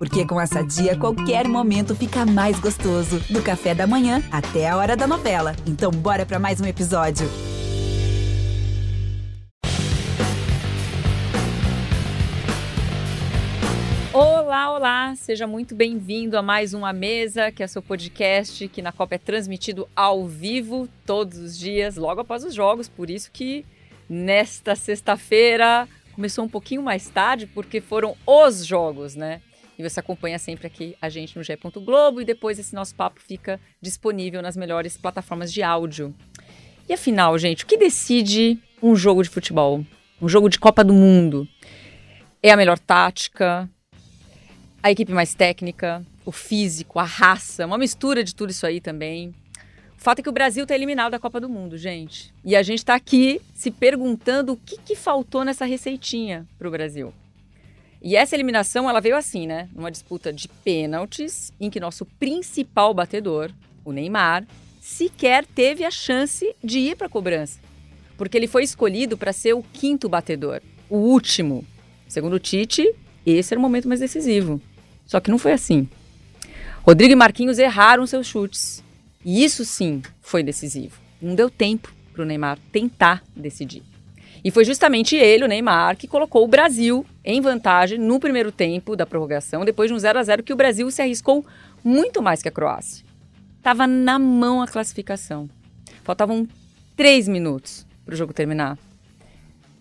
Porque com essa dia, qualquer momento fica mais gostoso. Do café da manhã até a hora da novela. Então, bora para mais um episódio. Olá, olá! Seja muito bem-vindo a mais uma mesa, que é seu podcast, que na Copa é transmitido ao vivo todos os dias, logo após os jogos. Por isso que nesta sexta-feira começou um pouquinho mais tarde, porque foram os jogos, né? E você acompanha sempre aqui a gente no G. Globo e depois esse nosso papo fica disponível nas melhores plataformas de áudio. E afinal, gente, o que decide um jogo de futebol? Um jogo de Copa do Mundo? É a melhor tática? A equipe mais técnica? O físico? A raça? Uma mistura de tudo isso aí também. O fato é que o Brasil está eliminado da Copa do Mundo, gente. E a gente está aqui se perguntando o que, que faltou nessa receitinha para o Brasil. E essa eliminação, ela veio assim, né? Numa disputa de pênaltis, em que nosso principal batedor, o Neymar, sequer teve a chance de ir para a cobrança. Porque ele foi escolhido para ser o quinto batedor, o último. Segundo o Tite, esse era o momento mais decisivo. Só que não foi assim. Rodrigo e Marquinhos erraram seus chutes. E isso sim foi decisivo. Não deu tempo para o Neymar tentar decidir. E foi justamente ele, o Neymar, que colocou o Brasil em vantagem no primeiro tempo da prorrogação, depois de um 0 a 0 que o Brasil se arriscou muito mais que a Croácia. Tava na mão a classificação. Faltavam três minutos para o jogo terminar.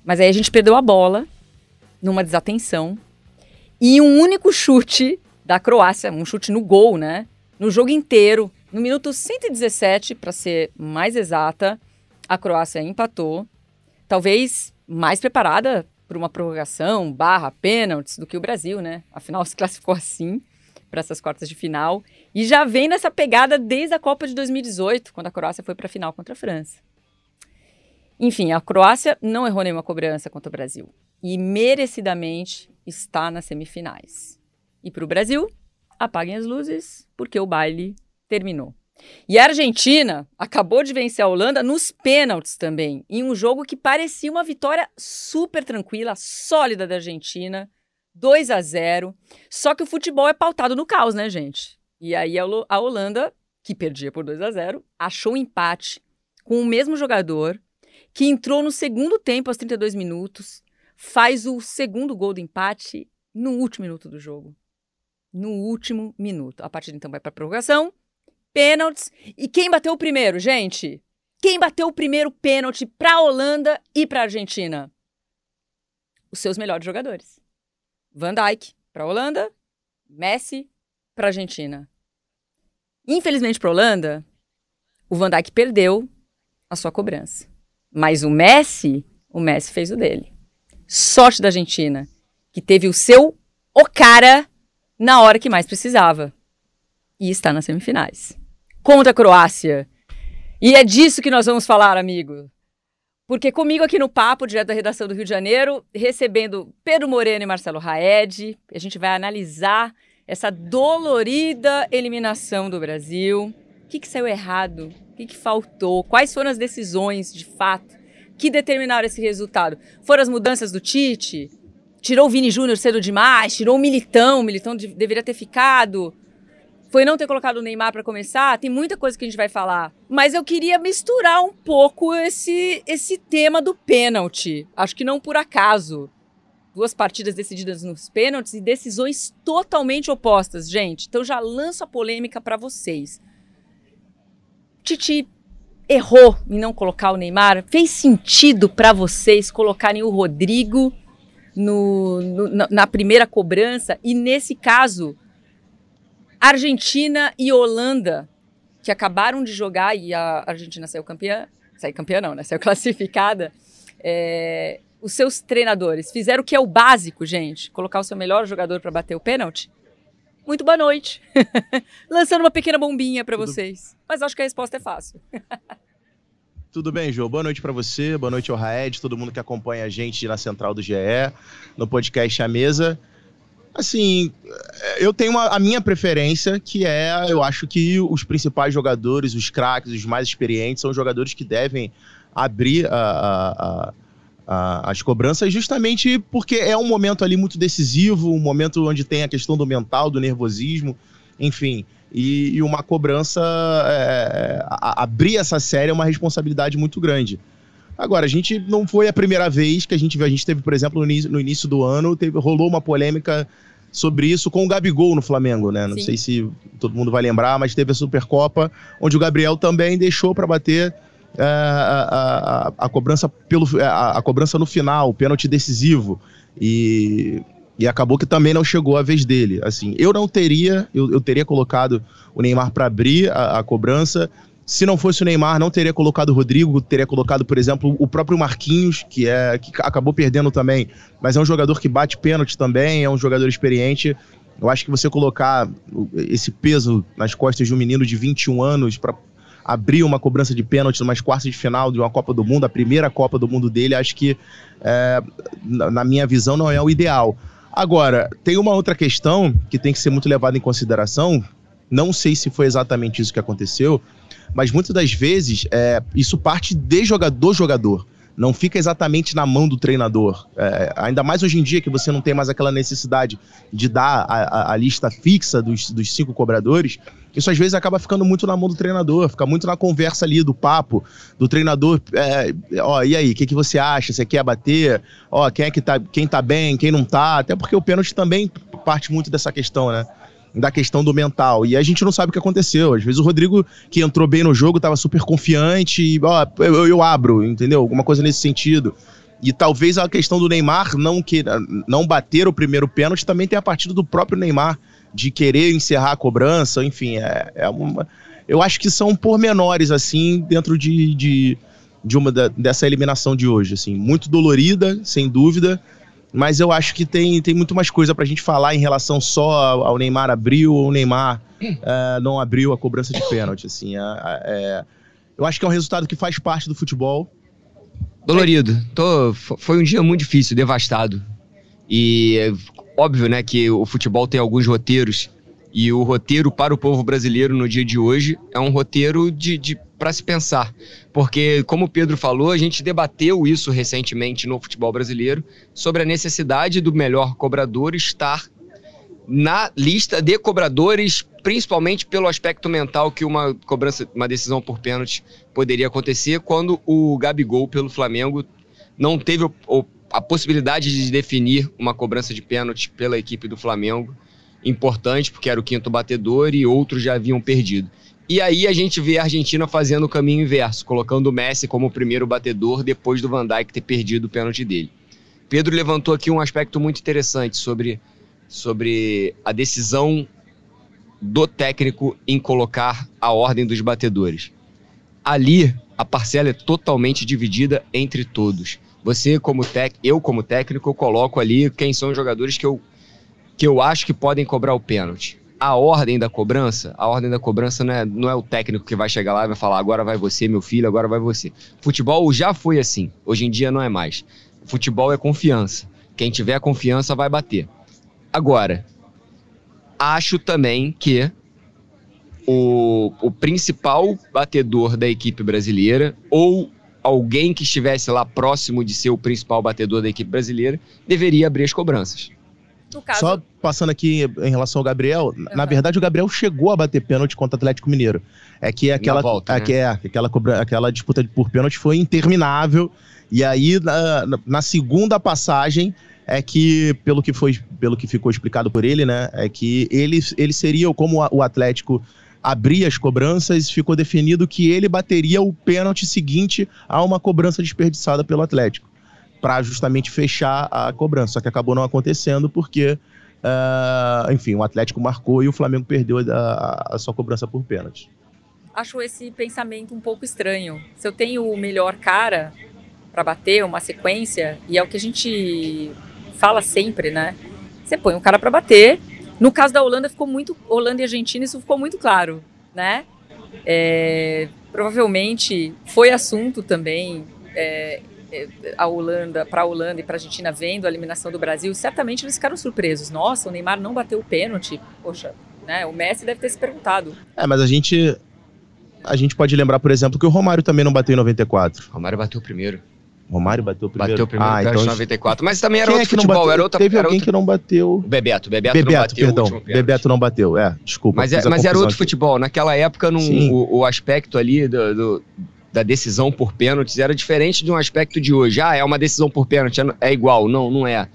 Mas aí a gente perdeu a bola numa desatenção e um único chute da Croácia, um chute no gol, né? No jogo inteiro, no minuto 117, para ser mais exata, a Croácia empatou talvez mais preparada para uma prorrogação, barra, pênaltis do que o Brasil, né? Afinal, se classificou assim para essas quartas de final e já vem nessa pegada desde a Copa de 2018, quando a Croácia foi para a final contra a França. Enfim, a Croácia não errou nenhuma cobrança contra o Brasil e merecidamente está nas semifinais. E para o Brasil, apaguem as luzes, porque o baile terminou. E a Argentina acabou de vencer a Holanda nos pênaltis também, em um jogo que parecia uma vitória super tranquila, sólida da Argentina, 2 a 0. Só que o futebol é pautado no caos, né, gente? E aí a Holanda, que perdia por 2 a 0, achou um empate com o mesmo jogador, que entrou no segundo tempo aos 32 minutos, faz o segundo gol do empate no último minuto do jogo. No último minuto. A partida então vai para a prorrogação pênaltis. E quem bateu o primeiro, gente? Quem bateu o primeiro pênalti para a Holanda e para a Argentina? Os seus melhores jogadores. Van Dijk para a Holanda, Messi para a Argentina. Infelizmente para a Holanda, o Van Dijk perdeu a sua cobrança. Mas o Messi, o Messi fez o dele. Sorte da Argentina, que teve o seu o cara na hora que mais precisava. E está nas semifinais contra a Croácia. E é disso que nós vamos falar, amigo. Porque comigo aqui no Papo, direto da redação do Rio de Janeiro, recebendo Pedro Moreno e Marcelo Raed, a gente vai analisar essa dolorida eliminação do Brasil. O que, que saiu errado? O que, que faltou? Quais foram as decisões, de fato, que determinaram esse resultado? Foram as mudanças do Tite? Tirou o Vini Júnior cedo demais? Tirou o Militão? O Militão de, deveria ter ficado? Foi não ter colocado o Neymar para começar, tem muita coisa que a gente vai falar. Mas eu queria misturar um pouco esse, esse tema do pênalti. Acho que não por acaso. Duas partidas decididas nos pênaltis e decisões totalmente opostas, gente. Então já lanço a polêmica para vocês. Titi errou em não colocar o Neymar? Fez sentido para vocês colocarem o Rodrigo no, no, na primeira cobrança? E nesse caso, Argentina e Holanda, que acabaram de jogar e a Argentina saiu campeã, saiu campeã não, né? Saiu classificada. É, os seus treinadores fizeram o que é o básico, gente, colocar o seu melhor jogador para bater o pênalti. Muito boa noite. Lançando uma pequena bombinha para vocês. Mas acho que a resposta é fácil. Tudo bem, João? Boa noite para você, boa noite ao Raed, todo mundo que acompanha a gente na Central do GE, no podcast A Mesa. Assim, eu tenho uma, a minha preferência, que é, eu acho que os principais jogadores, os craques, os mais experientes, são jogadores que devem abrir a, a, as cobranças, justamente porque é um momento ali muito decisivo, um momento onde tem a questão do mental, do nervosismo, enfim. E, e uma cobrança, é, a, abrir essa série é uma responsabilidade muito grande. Agora, a gente não foi a primeira vez que a gente viu, a gente teve, por exemplo, no início, no início do ano, teve, rolou uma polêmica sobre isso com o Gabigol no Flamengo, né? Não Sim. sei se todo mundo vai lembrar, mas teve a Supercopa, onde o Gabriel também deixou para bater é, a, a, a, cobrança pelo a, a, cobrança no final, o pênalti decisivo e, e acabou que também não chegou a vez dele. Assim, eu não teria, eu, eu teria colocado o Neymar para abrir a, cobrança. Se não fosse o Neymar, não teria colocado o Rodrigo, teria colocado, por exemplo, o próprio Marquinhos, que é que acabou perdendo também, mas é um jogador que bate pênalti também, é um jogador experiente. Eu acho que você colocar esse peso nas costas de um menino de 21 anos para abrir uma cobrança de pênalti numa quartas de final de uma Copa do Mundo, a primeira Copa do Mundo dele, acho que, é, na minha visão, não é o ideal. Agora, tem uma outra questão que tem que ser muito levada em consideração. Não sei se foi exatamente isso que aconteceu, mas muitas das vezes é, isso parte de jogador, do jogador não fica exatamente na mão do treinador. É, ainda mais hoje em dia que você não tem mais aquela necessidade de dar a, a, a, lista fixa dos, dos cinco cobradores, isso às vezes acaba ficando muito na mão do treinador, fica muito na conversa ali, do papo, do treinador. É, ó, e aí, o que, que você acha? Você quer bater? Ó, quem é que tá, quem tá bem, quem não tá? Até porque o pênalti também parte muito dessa questão, né? Da questão do mental. E a gente não sabe o que aconteceu. Às vezes o Rodrigo, que entrou bem no jogo, estava super confiante, e, ó, eu, eu, abro, entendeu? Alguma coisa nesse sentido. E talvez a questão do Neymar não, que, não bater o primeiro pênalti também tenha partido do próprio Neymar, de querer encerrar a cobrança, enfim, é, é uma. Eu acho que são pormenores, assim, dentro de, de, de uma da, dessa eliminação de hoje, assim. Muito dolorida, sem dúvida, mas eu acho que tem, tem muito mais coisa pra gente falar em relação só ao Neymar abriu ou o Neymar uh, não abriu a cobrança de pênalti. Assim, é, eu acho que é um resultado que faz parte do futebol. Dolorido. Tô, foi um dia muito difícil, devastado. E é óbvio, né, que o futebol tem alguns roteiros. E o roteiro para o povo brasileiro no dia de hoje é um roteiro de, de para se pensar. Porque, como o Pedro falou, a gente debateu isso recentemente no futebol brasileiro sobre a necessidade do melhor cobrador estar na lista de cobradores, principalmente pelo aspecto mental que uma cobrança, uma decisão por pênalti poderia acontecer quando o Gabigol pelo Flamengo não teve o, o, a possibilidade de definir uma cobrança de pênalti pela equipe do Flamengo importante, porque era o quinto batedor e outros já haviam perdido. E aí a gente vê a Argentina fazendo o caminho inverso, colocando o Messi como o primeiro batedor depois do Van Dijk ter perdido o pênalti dele. Pedro levantou aqui um aspecto muito interessante sobre, sobre a decisão do técnico em colocar a ordem dos batedores. Ali, a parcela é totalmente dividida entre todos. Você, como técnico, eu, como técnico, eu coloco ali quem são os jogadores que eu, que eu acho que podem cobrar o pênalti a ordem da cobrança, a ordem da cobrança não é, não é o técnico que vai chegar lá e vai falar agora vai você, meu filho, agora vai você. Futebol já foi assim, hoje em dia não é mais. Futebol é confiança. Quem tiver confiança vai bater. Agora, acho também que o, o principal batedor da equipe brasileira ou alguém que estivesse lá próximo de ser o principal batedor da equipe brasileira deveria abrir as cobranças. Caso... Só passando aqui em relação ao Gabriel, uhum. na verdade o Gabriel chegou a bater pênalti contra o Atlético Mineiro. É que aquela, volta, é, né? que é, aquela, aquela disputa por pênalti foi interminável. E aí, na, na, segunda passagem, é que, pelo que, foi, pelo que ficou explicado por ele, né? É que ele, ele seria, como o Atlético abria as cobranças, ficou definido que ele bateria o pênalti seguinte a uma cobrança desperdiçada pelo Atlético para justamente fechar a cobrança. Só que acabou não acontecendo porque, uh, enfim, o Atlético marcou e o Flamengo perdeu a, a sua cobrança por pênalti. Acho esse pensamento um pouco estranho. Se eu tenho o melhor cara para bater uma sequência, e é o que a gente fala sempre, né? Você põe um cara para bater. No caso da Holanda ficou muito, Holanda e Argentina isso ficou muito claro, né? É, provavelmente foi assunto também é, a Holanda, para a Holanda e para a Argentina vendo a eliminação do Brasil, certamente eles ficaram surpresos. Nossa, o Neymar não bateu o pênalti. Poxa, né? O Messi deve ter se perguntado. É, mas a gente a gente pode lembrar, por exemplo, que o Romário também não bateu em 94. O Romário bateu primeiro. Romário bateu primeiro. Bateu primeiro ah, então... em 94. Mas também era Quem é outro que não futebol, bateu? era outra Teve era alguém outra- que não bateu. Bebeto, Bebeto, não Bebeto, bateu o perdão. Bebeto não bateu, é. Desculpa. Mas, é- mas era outro aqui. futebol. Naquela época, não- o, o aspecto ali do- do- da decisão por pênaltis era diferente de um aspecto de hoje. Ah, é uma decisão por pênalti, é- é igual. Não, não é.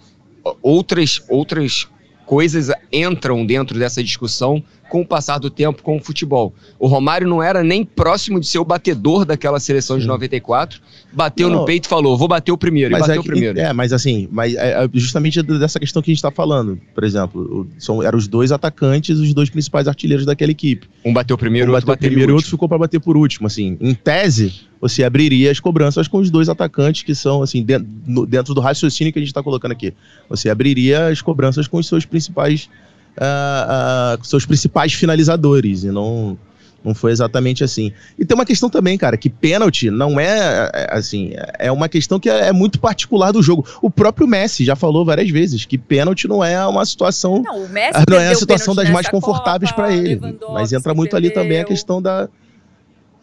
Outras, outras coisas entram dentro dessa discussão com o passar do tempo com o futebol. O Romário não era nem próximo de ser o batedor daquela seleção de Sim. 94. Bateu Não. no peito e falou: vou bater o primeiro. e Mas bateu é, o que- primeiro. é, mas assim, mas é, é justamente dessa questão que a gente tá falando. Por exemplo, o- são, eram os dois atacantes, os dois principais artilheiros daquela equipe. Um bateu primeiro, um outro bateu primeiro e outro ficou para bater por último. Assim, em tese, você abriria as cobranças com os dois atacantes que são assim dentro, dentro do raciocínio que a gente está colocando aqui. Você abriria as cobranças com os seus principais, ah, com seus principais finalizadores e não não foi exatamente assim. E tem uma questão também, cara, que pênalti não é é, assim, é uma questão que é, é muito particular do jogo. O próprio Messi já falou várias vezes que pênalti não é uma situação Não, o Messi não é perdeu a situação das mais confortáveis para ele. Mas entra muito ali também a perdeu. questão da,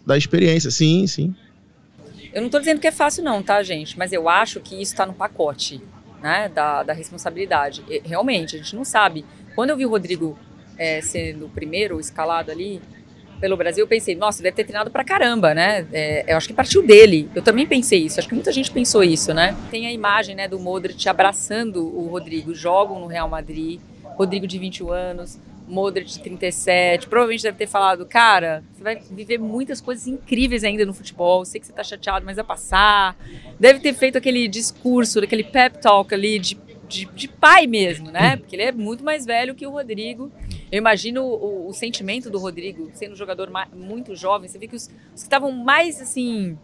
da experiência. Sim, sim. Eu não tô dizendo que é fácil não, tá, gente? Mas eu acho que isso tá no pacote, né, da, da responsabilidade. E, realmente, a gente não sabe. Quando eu vi o Rodrigo é, sendo o primeiro escalado ali pelo Brasil, eu pensei, nossa, deve ter treinado pra caramba, né? É, eu acho que partiu dele. Eu também pensei isso. Acho que muita gente pensou isso, né? Tem a imagem, né, do Modric abraçando o Rodrigo. Jogam no Real Madrid. Rodrigo de 21 anos. Modric de 37. Provavelmente deve ter falado, cara, você vai viver muitas coisas incríveis ainda no futebol. Sei que você tá chateado, mas vai passar. Deve ter feito aquele discurso, aquele pep talk ali de, de, de pai mesmo, né? Porque ele é muito mais velho que o Rodrigo. Eu imagino o, o sentimento do Rodrigo, sendo um jogador muito jovem. Você vê que os, os que estavam mais, assim,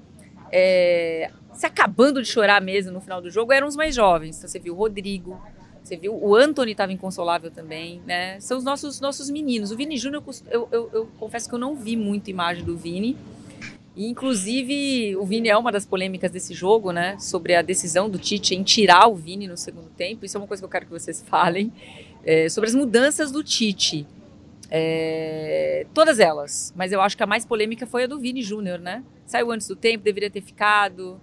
é, se acabando de chorar mesmo no final do jogo eram os mais jovens. Então você viu o Rodrigo, você viu o Anthony estava inconsolável também, né? São os nossos, nossos meninos. O Vini Júnior, eu, eu, eu confesso que eu não vi muito imagem do Vini. E, inclusive, o Vini é uma das polêmicas desse jogo, né? Sobre a decisão do Tite em tirar o Vini no segundo tempo. Isso é uma coisa que eu quero que vocês falem. É, sobre as mudanças do Tite. É, todas elas. Mas eu acho que a mais polêmica foi a do Vini Júnior, né? Saiu antes do tempo, deveria ter ficado.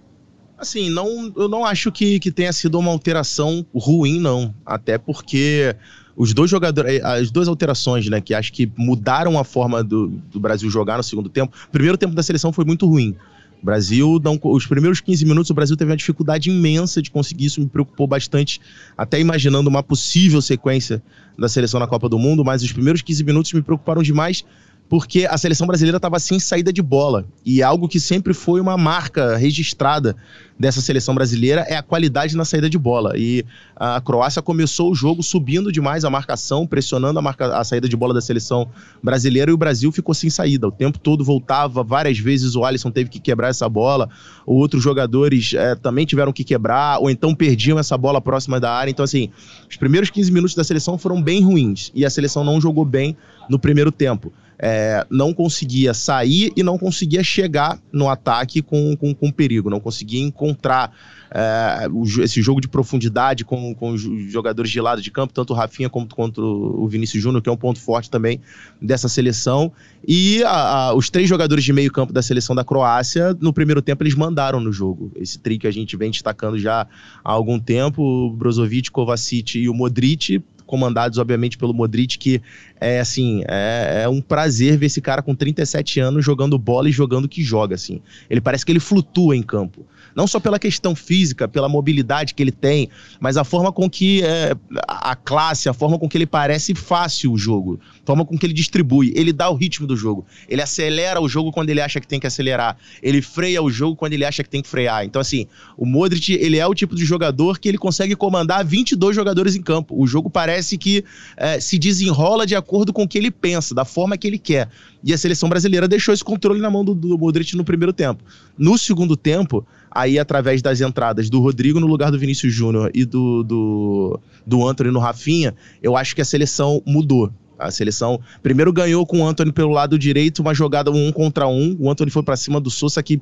Assim, não, eu não acho que, que tenha sido uma alteração ruim, não. Até porque os dois jogadores, as duas alterações, né, que acho que mudaram a forma do, do Brasil jogar no segundo tempo. O primeiro tempo da seleção foi muito ruim. O Brasil, não, os primeiros 15 minutos, o Brasil teve uma dificuldade imensa de conseguir isso, me preocupou bastante, até imaginando uma possível sequência da seleção na Copa do Mundo, mas os primeiros 15 minutos me preocuparam demais porque a seleção brasileira estava sem saída de bola. E algo que sempre foi uma marca registrada dessa seleção brasileira é a qualidade na saída de bola. E a Croácia começou o jogo subindo demais a marcação, pressionando a, marca, a saída de bola da seleção brasileira, e o Brasil ficou sem saída. O tempo todo voltava, várias vezes o Alisson teve que quebrar essa bola, outros jogadores eh, também tiveram que quebrar, ou então perdiam essa bola próxima da área. Então, assim, os primeiros 15 minutos da seleção foram bem ruins, e a seleção não jogou bem no primeiro tempo. É, não conseguia sair e não conseguia chegar no ataque com, com, com perigo, não conseguia encontrar é, o esse jogo de profundidade com, com os jogadores de lado de campo, tanto o Rafinha como quanto o Vinícius Júnior, que é um ponto forte também dessa seleção. E a- a- os três jogadores de meio campo da seleção da Croácia, no primeiro tempo, eles mandaram no jogo. Esse tri que a gente vem destacando já há algum tempo, o Brozovic, Kovacic e o Modric, comandados, obviamente, pelo Modric, que é assim, é, é um prazer ver esse cara com 37 anos jogando bola e jogando que joga, assim. Ele parece que ele flutua em campo. Não só pela questão física, pela mobilidade que ele tem, mas a forma com que é, a classe, a forma com que ele parece fácil o jogo, a forma com que ele distribui. Ele dá o ritmo do jogo. Ele acelera o jogo quando ele acha que tem que acelerar. Ele freia o jogo quando ele acha que tem que frear. Então, assim, o Modric, ele é o tipo de jogador que ele consegue comandar 22 jogadores em campo. O jogo parece que é, se desenrola de acordo com o que ele pensa, da forma que ele quer. E a seleção brasileira deixou esse controle na mão do, do Modric no primeiro tempo. No segundo tempo, aí através das entradas do Rodrigo no lugar do Vinícius Júnior e do, do, do Anthony no Rafinha, eu acho que a seleção mudou. A seleção primeiro ganhou com o Anthony pelo lado direito, uma jogada um contra um. O Anthony foi para cima do Sousa que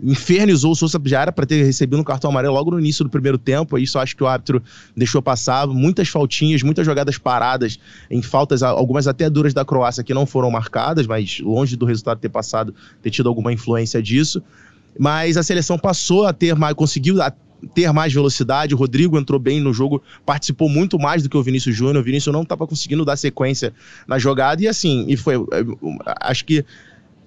infernizou o Sousa, já era para ter recebido um cartão amarelo logo no início do primeiro tempo. Isso acho que o árbitro deixou passar. Muitas faltinhas, muitas jogadas paradas, em faltas, algumas até duras da Croácia que não foram marcadas, mas longe do resultado ter passado, ter tido alguma influência disso. Mas a seleção passou a ter mais, conseguiu ter mais velocidade. O Rodrigo entrou bem no jogo, participou muito mais do que o Vinícius Júnior. O Vinícius não estava conseguindo dar sequência na jogada e assim, e foi. Acho que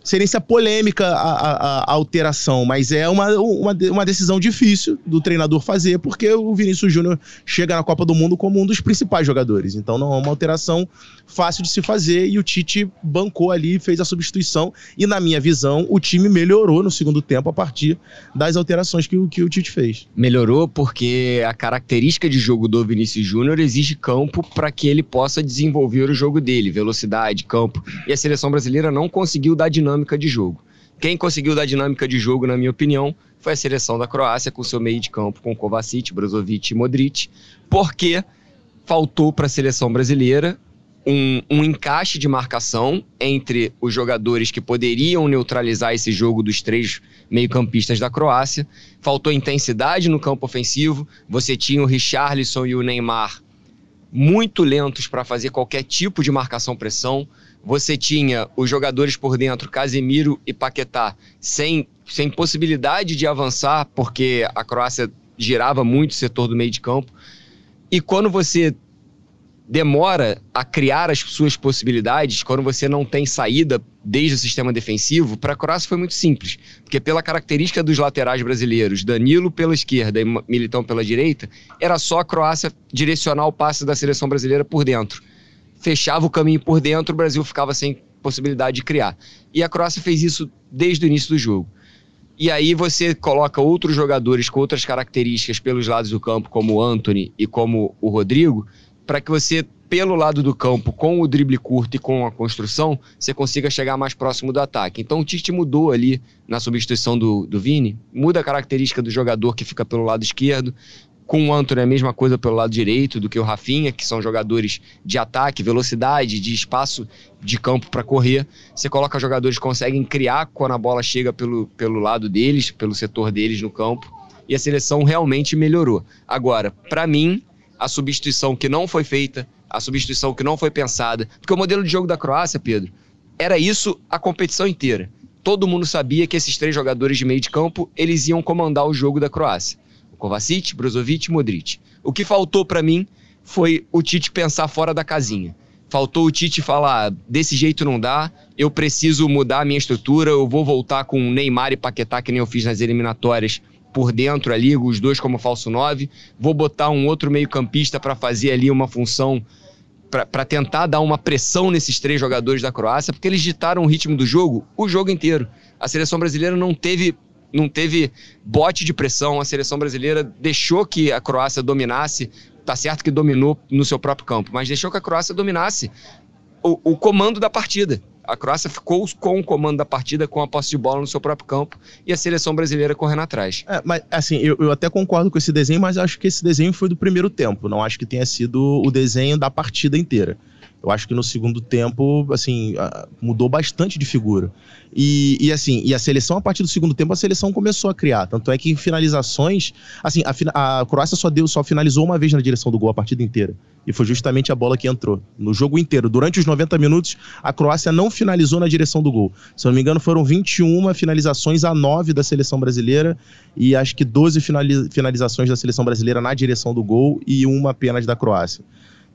seria polêmica a, a, a, alteração, mas é uma, uma, uma, decisão difícil do treinador fazer, porque o Vinícius Júnior chega na Copa do Mundo como um dos principais jogadores. Então não é uma alteração fácil de se fazer e o Tite bancou ali, fez a substituição. E na minha visão, o time melhorou no segundo tempo a partir das alterações que, que o Tite fez. Melhorou porque a característica de jogo do Vinícius Júnior exige campo para que ele possa desenvolver o jogo dele, velocidade, campo. E a seleção brasileira não conseguiu dar dinâmica dinâmica de jogo. Quem conseguiu dar dinâmica de jogo, na minha opinião, foi a seleção da Croácia com seu meio de campo com Kovacic, Brozovic e Modric, porque faltou para a seleção brasileira um, um, encaixe de marcação entre os jogadores que poderiam neutralizar esse jogo dos três meio-campistas da Croácia. Faltou intensidade no campo ofensivo. Você tinha o Richarlison e o Neymar muito lentos para fazer qualquer tipo de marcação-pressão você tinha os jogadores por dentro, Casemiro e Paquetá, sem, sem possibilidade de avançar, porque a Croácia girava muito o setor do meio de campo. E quando você demora a criar as suas possibilidades, quando você não tem saída desde o sistema defensivo, para a Croácia foi muito simples. Porque pela característica dos laterais brasileiros, Danilo pela esquerda e Militão pela direita, era só a Croácia direcionar o passe da seleção brasileira por dentro fechava o caminho por dentro, o Brasil ficava sem possibilidade de criar. E a Croácia fez isso desde o início do jogo. E aí você coloca outros jogadores com outras características pelos lados do campo, como o Anthony e como o Rodrigo, para que você, pelo lado do campo, com o drible curto e com a construção, você consiga chegar mais próximo do ataque. Então o Tite mudou ali na substituição do, do Vini, muda a característica do jogador que fica pelo lado esquerdo, com o Antony é a mesma coisa pelo lado direito do que o Rafinha, que são jogadores de ataque, velocidade, de espaço de campo para correr. Você coloca jogadores que conseguem criar quando a bola chega pelo, pelo lado deles, pelo setor deles no campo. E a seleção realmente melhorou. Agora, para mim, a substituição que não foi feita, a substituição que não foi pensada, porque o modelo de jogo da Croácia, Pedro, era isso a competição inteira. Todo mundo sabia que esses três jogadores de meio de campo, eles iam comandar o jogo da Croácia. Kovacic, Brozovic Modric. O que faltou para mim foi o Tite pensar fora da casinha. Faltou o Tite falar, desse jeito não dá, eu preciso mudar a minha estrutura, eu vou voltar com Neymar e Paquetá, que nem eu fiz nas eliminatórias, por dentro ali, os dois como falso 9. Vou botar um outro meio-campista para fazer ali uma função para tentar dar uma pressão nesses três jogadores da Croácia, porque eles ditaram o ritmo do jogo o jogo inteiro. A seleção brasileira não teve não teve bote de pressão, a seleção brasileira deixou que a Croácia dominasse, tá certo que dominou no seu próprio campo, mas deixou que a Croácia dominasse o, o comando da partida. A Croácia ficou com o comando da partida, com a posse de bola no seu próprio campo e a seleção brasileira correndo atrás. É, mas assim, eu, eu, até concordo com esse desenho, mas acho que esse desenho foi do primeiro tempo. Não acho que tenha sido o desenho da partida inteira. Eu acho que no segundo tempo, assim, mudou bastante de figura. E, e, assim, e a seleção, a partir do segundo tempo, a seleção começou a criar. Tanto é que em finalizações, assim, a, a Croácia só deu, só finalizou uma vez na direção do gol a partida inteira. E foi justamente a bola que entrou. No jogo inteiro, durante os 90 minutos, a Croácia não finalizou na direção do gol. Se eu não me engano, foram 21 finalizações a 9 da seleção brasileira e acho que 12 finalizações da seleção brasileira na direção do gol e uma apenas da Croácia.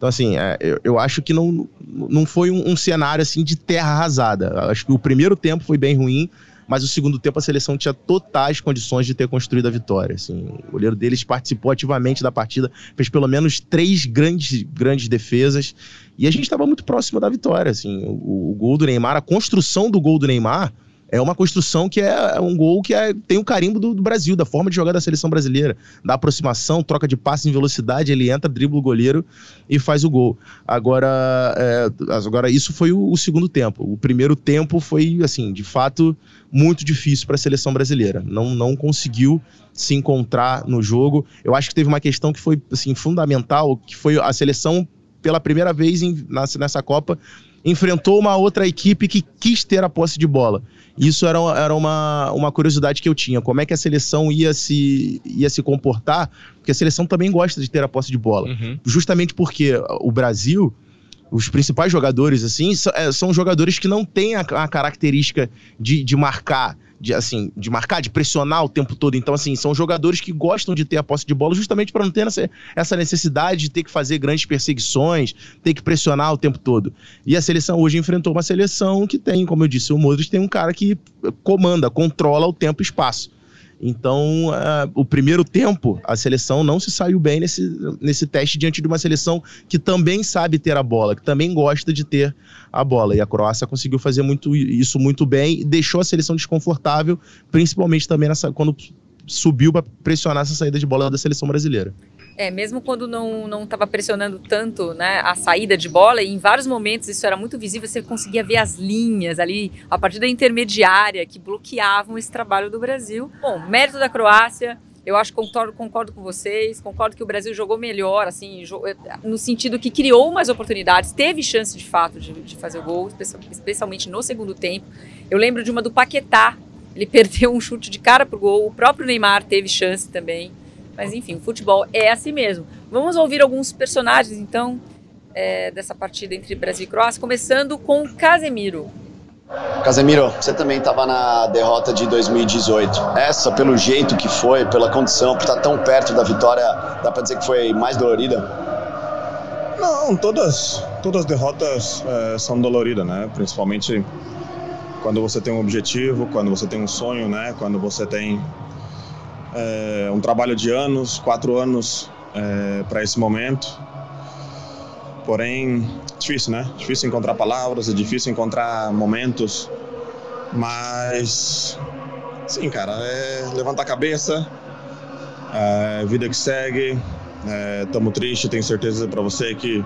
Então, assim, é, eu, eu, acho que não, não foi um, um, cenário assim de terra arrasada. Acho que o primeiro tempo foi bem ruim, mas o segundo tempo a seleção tinha totais condições de ter construído a vitória. Assim, o goleiro deles participou ativamente da partida, fez pelo menos três grandes, grandes defesas e a gente estava muito próximo da vitória. Assim, o, o gol do Neymar, a construção do gol do Neymar é uma construção que é um gol que é, tem o carimbo do, do, Brasil, da forma de jogar da seleção brasileira. Da aproximação, troca de passe em velocidade, ele entra, dribla o goleiro e faz o gol. Agora, é, agora isso foi o, o, segundo tempo. O primeiro tempo foi, assim, de fato, muito difícil para a seleção brasileira. Não, não conseguiu se encontrar no jogo. Eu acho que teve uma questão que foi, assim, fundamental, que foi a seleção, pela primeira vez em, nessa, nessa Copa, enfrentou uma outra equipe que quis ter a posse de bola. Isso era, era uma, uma curiosidade que eu tinha. Como é que a seleção ia se, ia se comportar? Porque a seleção também gosta de ter a posse de bola. Uhum. Justamente porque o Brasil, os principais jogadores, assim, são, é, são jogadores que não têm a, a característica de, de marcar, de, assim, de marcar, de pressionar o tempo todo. Então, assim, são jogadores que gostam de ter a posse de bola justamente para não ter essa, necessidade de ter que fazer grandes perseguições, ter que pressionar o tempo todo. E a seleção hoje enfrentou uma seleção que tem, como eu disse, o Modric tem um cara que comanda, controla o tempo e espaço. Então, uh, o primeiro tempo, a seleção não se saiu bem nesse, nesse teste diante de uma seleção que também sabe ter a bola, que também gosta de ter a bola. E a Croácia conseguiu fazer muito, isso muito bem e deixou a seleção desconfortável, principalmente também nessa, quando subiu para pressionar essa saída de bola da seleção brasileira. É, mesmo quando não estava pressionando tanto, né, a saída de bola, e em vários momentos isso era muito visível, você conseguia ver as linhas ali a partir da intermediária que bloqueavam esse trabalho do Brasil. Bom, mérito da Croácia, eu acho que concordo, concordo com vocês, concordo que o Brasil jogou melhor, assim, no sentido que criou mais oportunidades, teve chance de fato de, de fazer o gol, especialmente no segundo tempo. Eu lembro de uma do Paquetá, ele perdeu um chute de cara pro gol, o próprio Neymar teve chance também. Mas enfim, o futebol é assim mesmo. Vamos ouvir alguns personagens, então, é, dessa partida entre Brasil e Croácia, começando com Casemiro. Casemiro, você também estava na derrota de 2018. Essa, pelo jeito que foi, pela condição, por estar tão perto da vitória, dá para dizer que foi mais dolorida? Não, todas, todas as derrotas é, são doloridas, né? Principalmente quando você tem um objetivo, quando você tem um sonho, né? Quando você tem é, um trabalho de anos, quatro anos é, para esse momento. Porém, difícil, né? Difícil encontrar palavras, é difícil encontrar momentos, mas sim, cara, é levantar a cabeça, é, vida que segue. Estamos é, tristes, tenho certeza para você que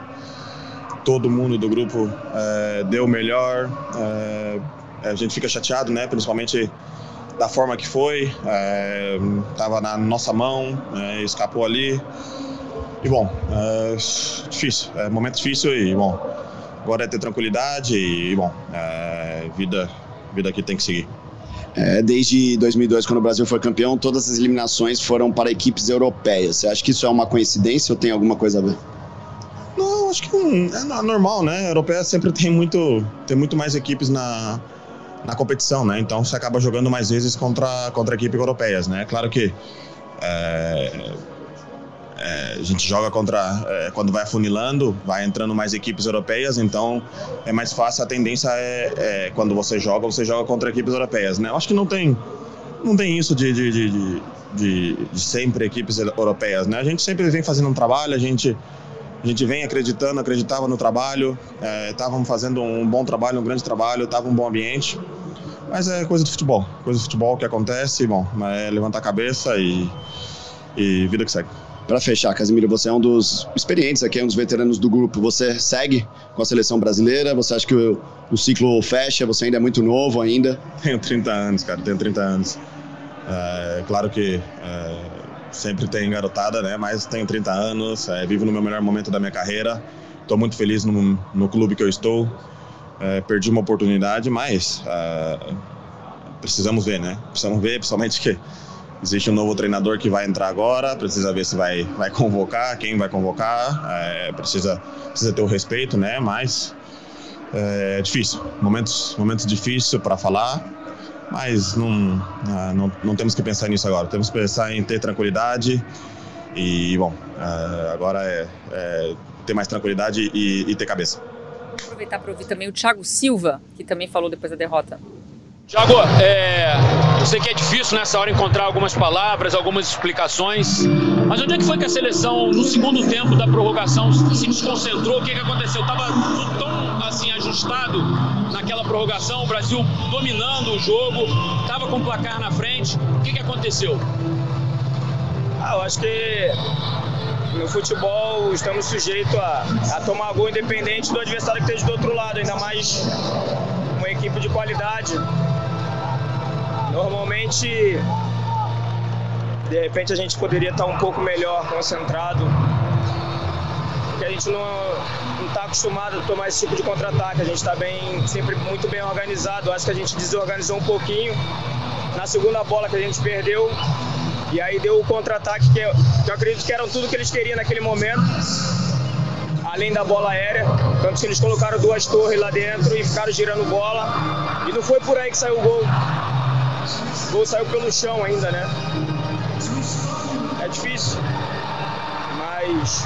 todo mundo do grupo é, deu o melhor. É, a gente fica chateado, né? Principalmente da forma que foi, estava é, na nossa mão, é, escapou ali. E bom, é, difícil, é momento difícil e bom, agora é ter tranquilidade e bom, é, vida, vida que tem que seguir. É, desde 2002, quando o Brasil foi campeão, todas as eliminações foram para equipes europeias. Você acha que isso é uma coincidência ou tem alguma coisa a ver? Não, acho que é normal, né? A europeia sempre tem muito, tem muito mais equipes na, na competição, né? Então você acaba jogando mais vezes contra, contra equipes europeias, né? Claro que é, é, a gente joga contra é, quando vai afunilando, vai entrando mais equipes europeias, então é mais fácil. A tendência é, é quando você joga, você joga contra equipes europeias, né? Eu acho que não tem não tem isso de, de, de, de, de sempre equipes europeias, né? A gente sempre vem fazendo um trabalho, a gente a gente vem acreditando, acreditava no trabalho, estávamos é, fazendo um bom trabalho, um grande trabalho, estava um bom ambiente. Mas é coisa do futebol, coisa do futebol que acontece, bom, é levantar a cabeça e, e vida que segue. Para fechar, Casimiro, você é um dos experientes aqui, um dos veteranos do grupo. Você segue com a seleção brasileira? Você acha que o, o ciclo fecha? Você ainda é muito novo ainda? Tenho 30 anos, cara, tenho 30 anos. É, claro que é, sempre tem garotada, né? Mas tenho 30 anos, é, vivo no meu melhor momento da minha carreira. Estou muito feliz no, no clube que eu estou. É, perdi uma oportunidade, mas é, precisamos ver, né? Precisamos ver, principalmente que existe um novo treinador que vai entrar agora, precisa ver se vai, vai convocar, quem vai convocar, é, precisa, precisa ter o respeito, né? Mas é difícil, momentos, momentos difíceis para falar, mas não, ah, não, não temos que pensar nisso agora. Temos que pensar em ter tranquilidade e, bom, ah, agora é, é ter mais tranquilidade e, e ter cabeça. Vou aproveitar para ouvir também o Thiago Silva, que também falou depois da derrota. Tiago, é, eu sei que é difícil nessa hora encontrar algumas palavras, algumas explicações, mas onde é que foi que a seleção, no segundo tempo da prorrogação, se desconcentrou? O que, que aconteceu? Estava tudo tão assim, ajustado naquela prorrogação, o Brasil dominando o jogo, estava com o placar na frente. O que, que aconteceu? Ah, eu acho que no futebol estamos sujeitos a, a tomar gol independente do adversário que esteja do outro lado, ainda mais uma equipe de qualidade. Normalmente, de repente a gente poderia estar um pouco melhor concentrado, porque a gente não está acostumado a tomar esse tipo de contra-ataque. A gente está bem, sempre muito bem organizado. Acho que a gente desorganizou um pouquinho. Na segunda bola que a gente perdeu, e aí deu o contra-ataque que, que eu acredito que eram tudo que eles queriam naquele momento além da bola aérea. Tanto que eles colocaram duas torres lá dentro e ficaram girando bola. E não foi por aí que saiu o gol. gol saiu pelo chão ainda, né? É difícil. Mas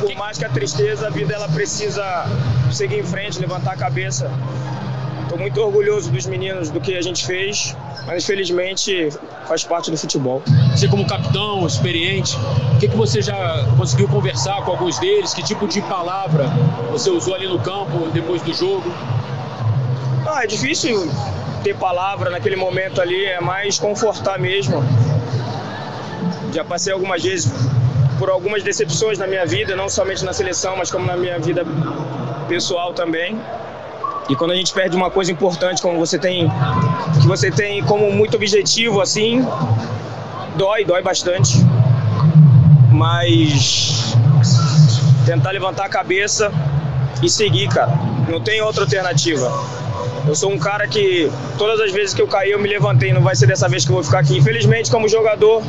por mais que a tristeza, a vida ela precisa seguir em frente, levantar a cabeça. Estou muito orgulhoso dos meninos, do que a gente fez, mas infelizmente faz parte do futebol. Você como capitão, experiente, o que, que você já conseguiu conversar com alguns deles? Que tipo de palavra você usou ali no campo depois do jogo? Ah, é difícil ter palavra naquele momento ali, é mais confortar mesmo. Já passei algumas vezes por algumas decepções na minha vida, não somente na seleção, mas como na minha vida pessoal também. E quando a gente perde uma coisa importante, como você tem, que você tem como muito objetivo, assim, dói, dói bastante. Mas tentar levantar a cabeça e seguir, cara. Não tem outra alternativa. Eu sou um cara que todas as vezes que eu caí eu me levantei, não vai ser dessa vez que eu vou ficar aqui. Infelizmente, como jogador,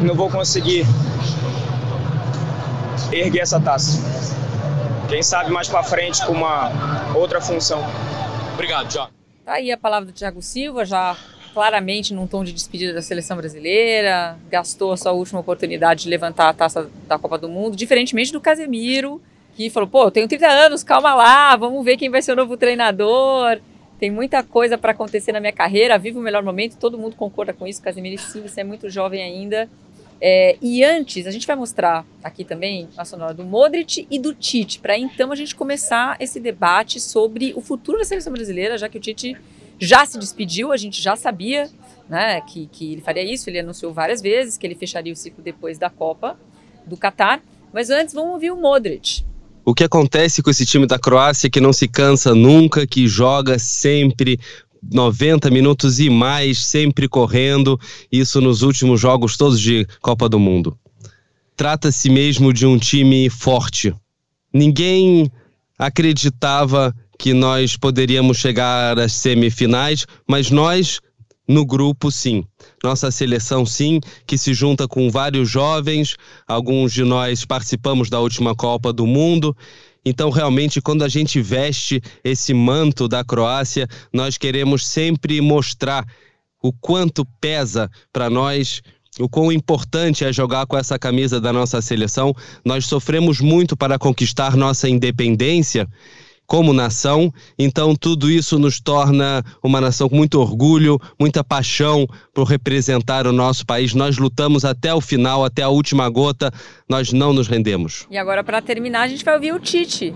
não vou conseguir erguer essa taça. Quem sabe mais para frente com uma outra função. Obrigado, Thiago. Tá aí a palavra do Thiago Silva, já claramente num tom de despedida da seleção brasileira, gastou a sua última oportunidade de levantar a taça da Copa do Mundo, diferentemente do Casemiro, que falou: pô, tenho 30 anos, calma lá, vamos ver quem vai ser o novo treinador. Tem muita coisa para acontecer na minha carreira, vivo o melhor momento, todo mundo concorda com isso. Casemiro, sim, você é muito jovem ainda. É, e antes, a gente vai mostrar aqui também a sonora do Modric e do Tite, para então a gente começar esse debate sobre o futuro da seleção brasileira, já que o Tite já se despediu, a gente já sabia né, que, que ele faria isso, ele anunciou várias vezes que ele fecharia o ciclo depois da Copa do Catar. Mas antes, vamos ouvir o Modric. O que acontece com esse time da Croácia que não se cansa nunca, que joga sempre 90 minutos e mais, sempre correndo, isso nos últimos jogos todos de Copa do Mundo. Trata-se mesmo de um time forte. Ninguém acreditava que nós poderíamos chegar às semifinais, mas nós, no grupo, sim. Nossa seleção, sim, que se junta com vários jovens, alguns de nós participamos da última Copa do Mundo então, realmente, quando a gente veste esse manto da Croácia, nós queremos sempre mostrar o quanto pesa para nós o quão importante é jogar com essa camisa da nossa seleção. Nós sofremos muito para conquistar nossa independência como nação. Então, tudo isso nos torna uma nação com muito orgulho, muita paixão por representar o nosso país. Nós lutamos até o final, até a última gota, nós não nos rendemos. E agora, para terminar, a gente vai ouvir o Tite,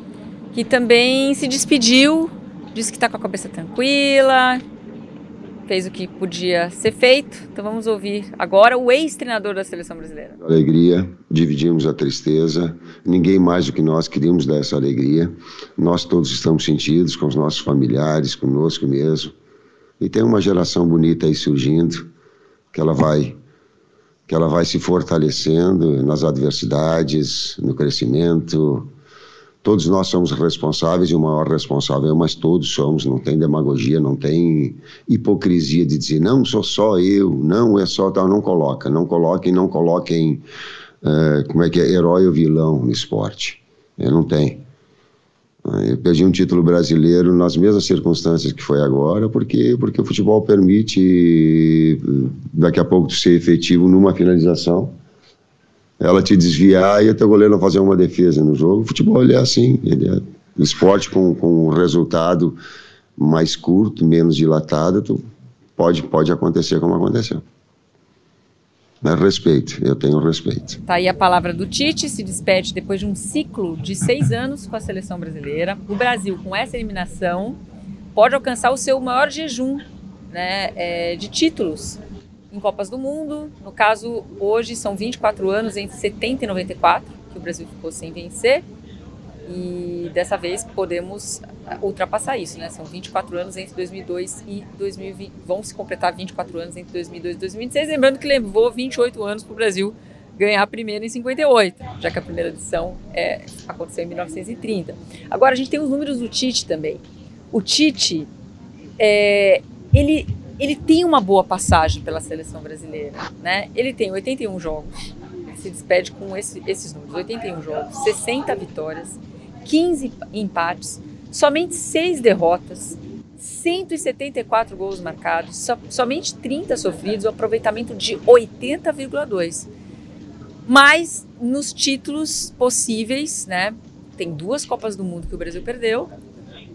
que também se despediu, disse que está com a cabeça tranquila, fez o que podia ser feito. Então vamos ouvir agora o ex-treinador da seleção brasileira. Alegria, dividimos a tristeza. Ninguém mais do que nós queríamos dar essa alegria. Nós todos estamos sentidos com os nossos familiares, conosco mesmo. E tem uma geração bonita aí surgindo, que ela vai que ela vai se fortalecendo nas adversidades, no crescimento, Todos nós somos responsáveis e o maior responsável, mas todos somos, não tem demagogia, não tem hipocrisia de dizer, não, sou só eu, não, é só tal, não coloca, não coloquem, não coloquem, uh, como é que é, herói ou vilão no esporte, eu não tem. Eu perdi um título brasileiro nas mesmas circunstâncias que foi agora, porque, porque o futebol permite daqui a pouco ser efetivo numa finalização ela te desviar e o teu goleiro não fazer uma defesa no jogo. O futebol ele é assim, ele é esporte com, com um resultado mais curto, menos dilatado, tu, pode, pode acontecer como aconteceu. Mas respeito, eu tenho respeito. Tá aí a palavra do Tite, se despede depois de um ciclo de seis anos com a seleção brasileira. O Brasil, com essa eliminação, pode alcançar o seu maior jejum né, é, de títulos em Copas do Mundo. No caso, hoje são 24 anos entre 70 e 94 que o Brasil ficou sem vencer. E dessa vez podemos ultrapassar isso, né? São 24 anos entre 2002 e 2020. Vão se completar 24 anos entre 2002 e 2026. Lembrando que levou 28 anos para o Brasil ganhar a primeira em 58, já que a primeira edição é, aconteceu em 1930. Agora a gente tem os números do Tite também. O Tite, é, ele ele tem uma boa passagem pela seleção brasileira, né? Ele tem 81 jogos, se despede com esse, esses números, 81 jogos, 60 vitórias, 15 empates, somente 6 derrotas, 174 gols marcados, so, somente 30 sofridos, um aproveitamento de 80,2. Mas nos títulos possíveis, né? Tem duas Copas do Mundo que o Brasil perdeu,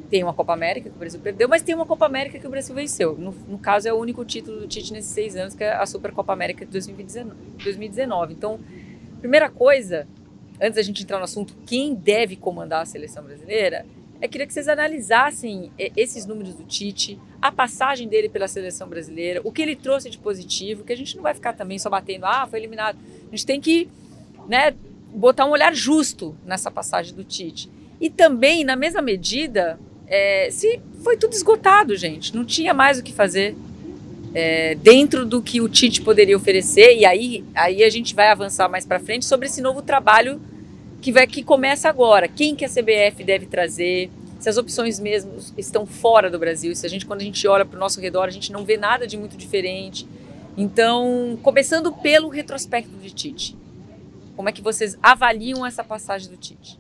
tem uma Copa América que o Brasil perdeu, mas tem uma Copa América que o Brasil venceu. No, no caso, é o único título do Tite nesses seis anos, que é a Super Copa América de 2019. 2019. Então, primeira coisa, antes da gente entrar no assunto, quem deve comandar a seleção brasileira, é queria que vocês analisassem é, esses números do Tite, a passagem dele pela seleção brasileira, o que ele trouxe de positivo, que a gente não vai ficar também só batendo, ah, foi eliminado. A gente tem que né, botar um olhar justo nessa passagem do Tite. E também, na mesma medida, é, se foi tudo esgotado, gente, não tinha mais o que fazer. É, dentro do que o Tite poderia oferecer, e aí, aí a gente vai avançar mais para frente sobre esse novo trabalho que vai que começa agora. Quem que a CBF deve trazer? Se as opções mesmo estão fora do Brasil, se a gente quando a gente olha para o nosso redor a gente não vê nada de muito diferente. Então, começando pelo retrospecto de Tite, como é que vocês avaliam essa passagem do Tite?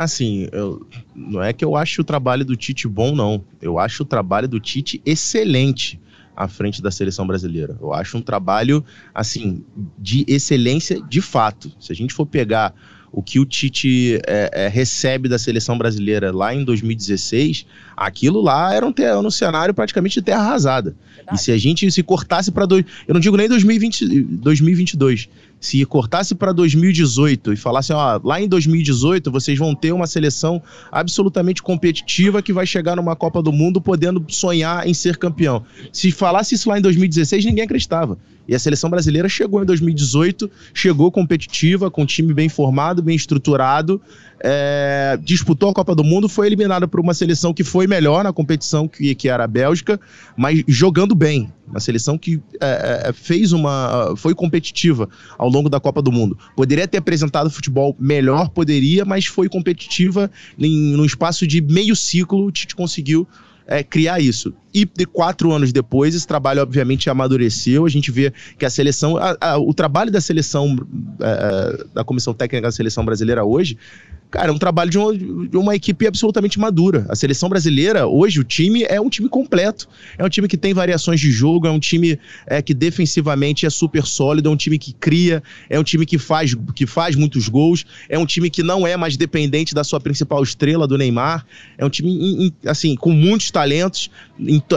Assim, eu, não é que eu acho o trabalho do Tite bom, não. Eu acho o trabalho do Tite excelente à frente da seleção brasileira. Eu acho um trabalho, assim, de excelência de fato. Se a gente for pegar o que o Tite é, é, recebe da seleção brasileira lá em 2016, aquilo lá era um, um cenário praticamente de terra arrasada. Verdade. E se a gente se cortasse para. Eu não digo nem 2020, 2022 se cortasse para 2018 e falasse, ó, lá em 2018 vocês vão ter uma seleção absolutamente competitiva que vai chegar numa Copa do Mundo podendo sonhar em ser campeão. Se falasse isso lá em 2016, ninguém acreditava. E a seleção brasileira chegou em 2018, chegou competitiva, com um time bem formado, bem estruturado, é, disputou a Copa do Mundo, foi eliminada por uma seleção que foi melhor na competição, que, que era a Bélgica, mas jogando bem. Uma seleção que é, é, fez uma. foi competitiva ao longo da Copa do Mundo. Poderia ter apresentado futebol melhor, poderia, mas foi competitiva em, num espaço de meio ciclo, o Tite conseguiu é, criar isso. E de quatro anos depois, esse trabalho obviamente amadureceu. A gente vê que a seleção, a, a, o trabalho da seleção, é, da comissão técnica da seleção brasileira hoje, Cara, é um trabalho de uma, de uma, equipe absolutamente madura. A seleção brasileira, hoje, o time é um time completo. É um time que tem variações de jogo, é um time é, que defensivamente é super sólido, é um time que cria, é um time que faz, que faz muitos gols, é um time que não é mais dependente da sua principal estrela, do Neymar. É um time, assim, com muitos talentos,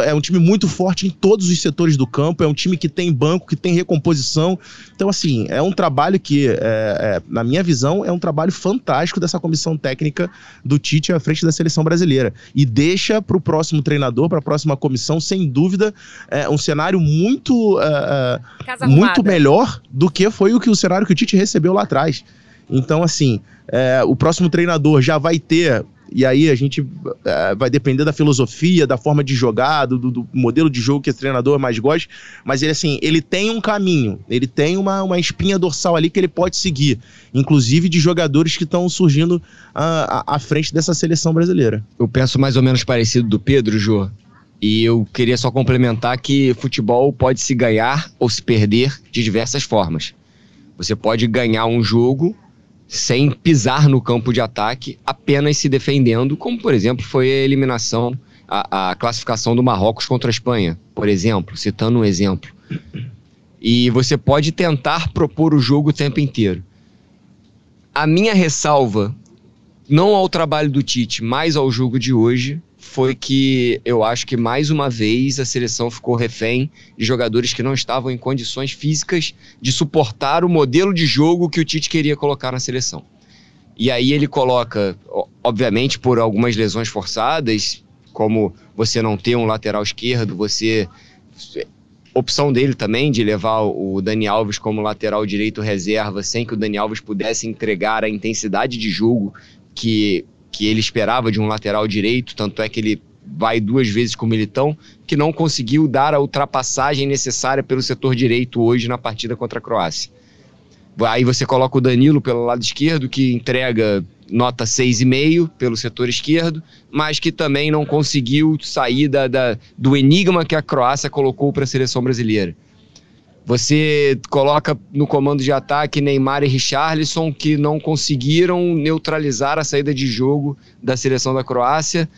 é um time muito forte em todos os setores do campo, é um time que tem banco, que tem recomposição. Então, assim, é um trabalho que, é, é, na minha visão, é um trabalho fantástico dessa comissão técnica do Tite à frente da seleção brasileira. E deixa para o próximo treinador, para a próxima comissão, sem dúvida, é, um cenário muito, é, é muito melhor do que foi o que o cenário que o Tite recebeu lá atrás. Então, assim, é, o próximo treinador já vai ter e aí a gente é, vai depender da filosofia, da forma de jogar, do, do, modelo de jogo que esse treinador mais gosta. Mas ele, assim, ele tem um caminho, ele tem uma, uma espinha dorsal ali que ele pode seguir, inclusive de jogadores que estão surgindo à, à frente dessa seleção brasileira. Eu penso mais ou menos parecido do Pedro, Jô. E eu queria só complementar que futebol pode se ganhar ou se perder de diversas formas. Você pode ganhar um jogo sem pisar no campo de ataque, apenas se defendendo, como por exemplo foi a eliminação, a, a classificação do Marrocos contra a Espanha, por exemplo, citando um exemplo. E você pode tentar propor o jogo o tempo inteiro. A minha ressalva, não ao trabalho do Tite, mas ao jogo de hoje, foi que eu acho que mais uma vez a seleção ficou refém de jogadores que não estavam em condições físicas de suportar o modelo de jogo que o Tite queria colocar na seleção. E aí ele coloca, obviamente, por algumas lesões forçadas, como você não ter um lateral esquerdo, você opção dele também de levar o Dani Alves como lateral direito reserva, sem que o Dani Alves pudesse entregar a intensidade de jogo que que ele esperava de um lateral direito, tanto é que ele vai duas vezes com o Militão, que não conseguiu dar a ultrapassagem necessária pelo setor direito hoje na partida contra a Croácia. Aí você coloca o Danilo pelo lado esquerdo, que entrega nota 6,5 pelo setor esquerdo, mas que também não conseguiu sair da, da do enigma que a Croácia colocou para a seleção brasileira. Você coloca no comando de ataque Neymar e Richarlison, que não conseguiram neutralizar a saída de jogo da seleção da Croácia.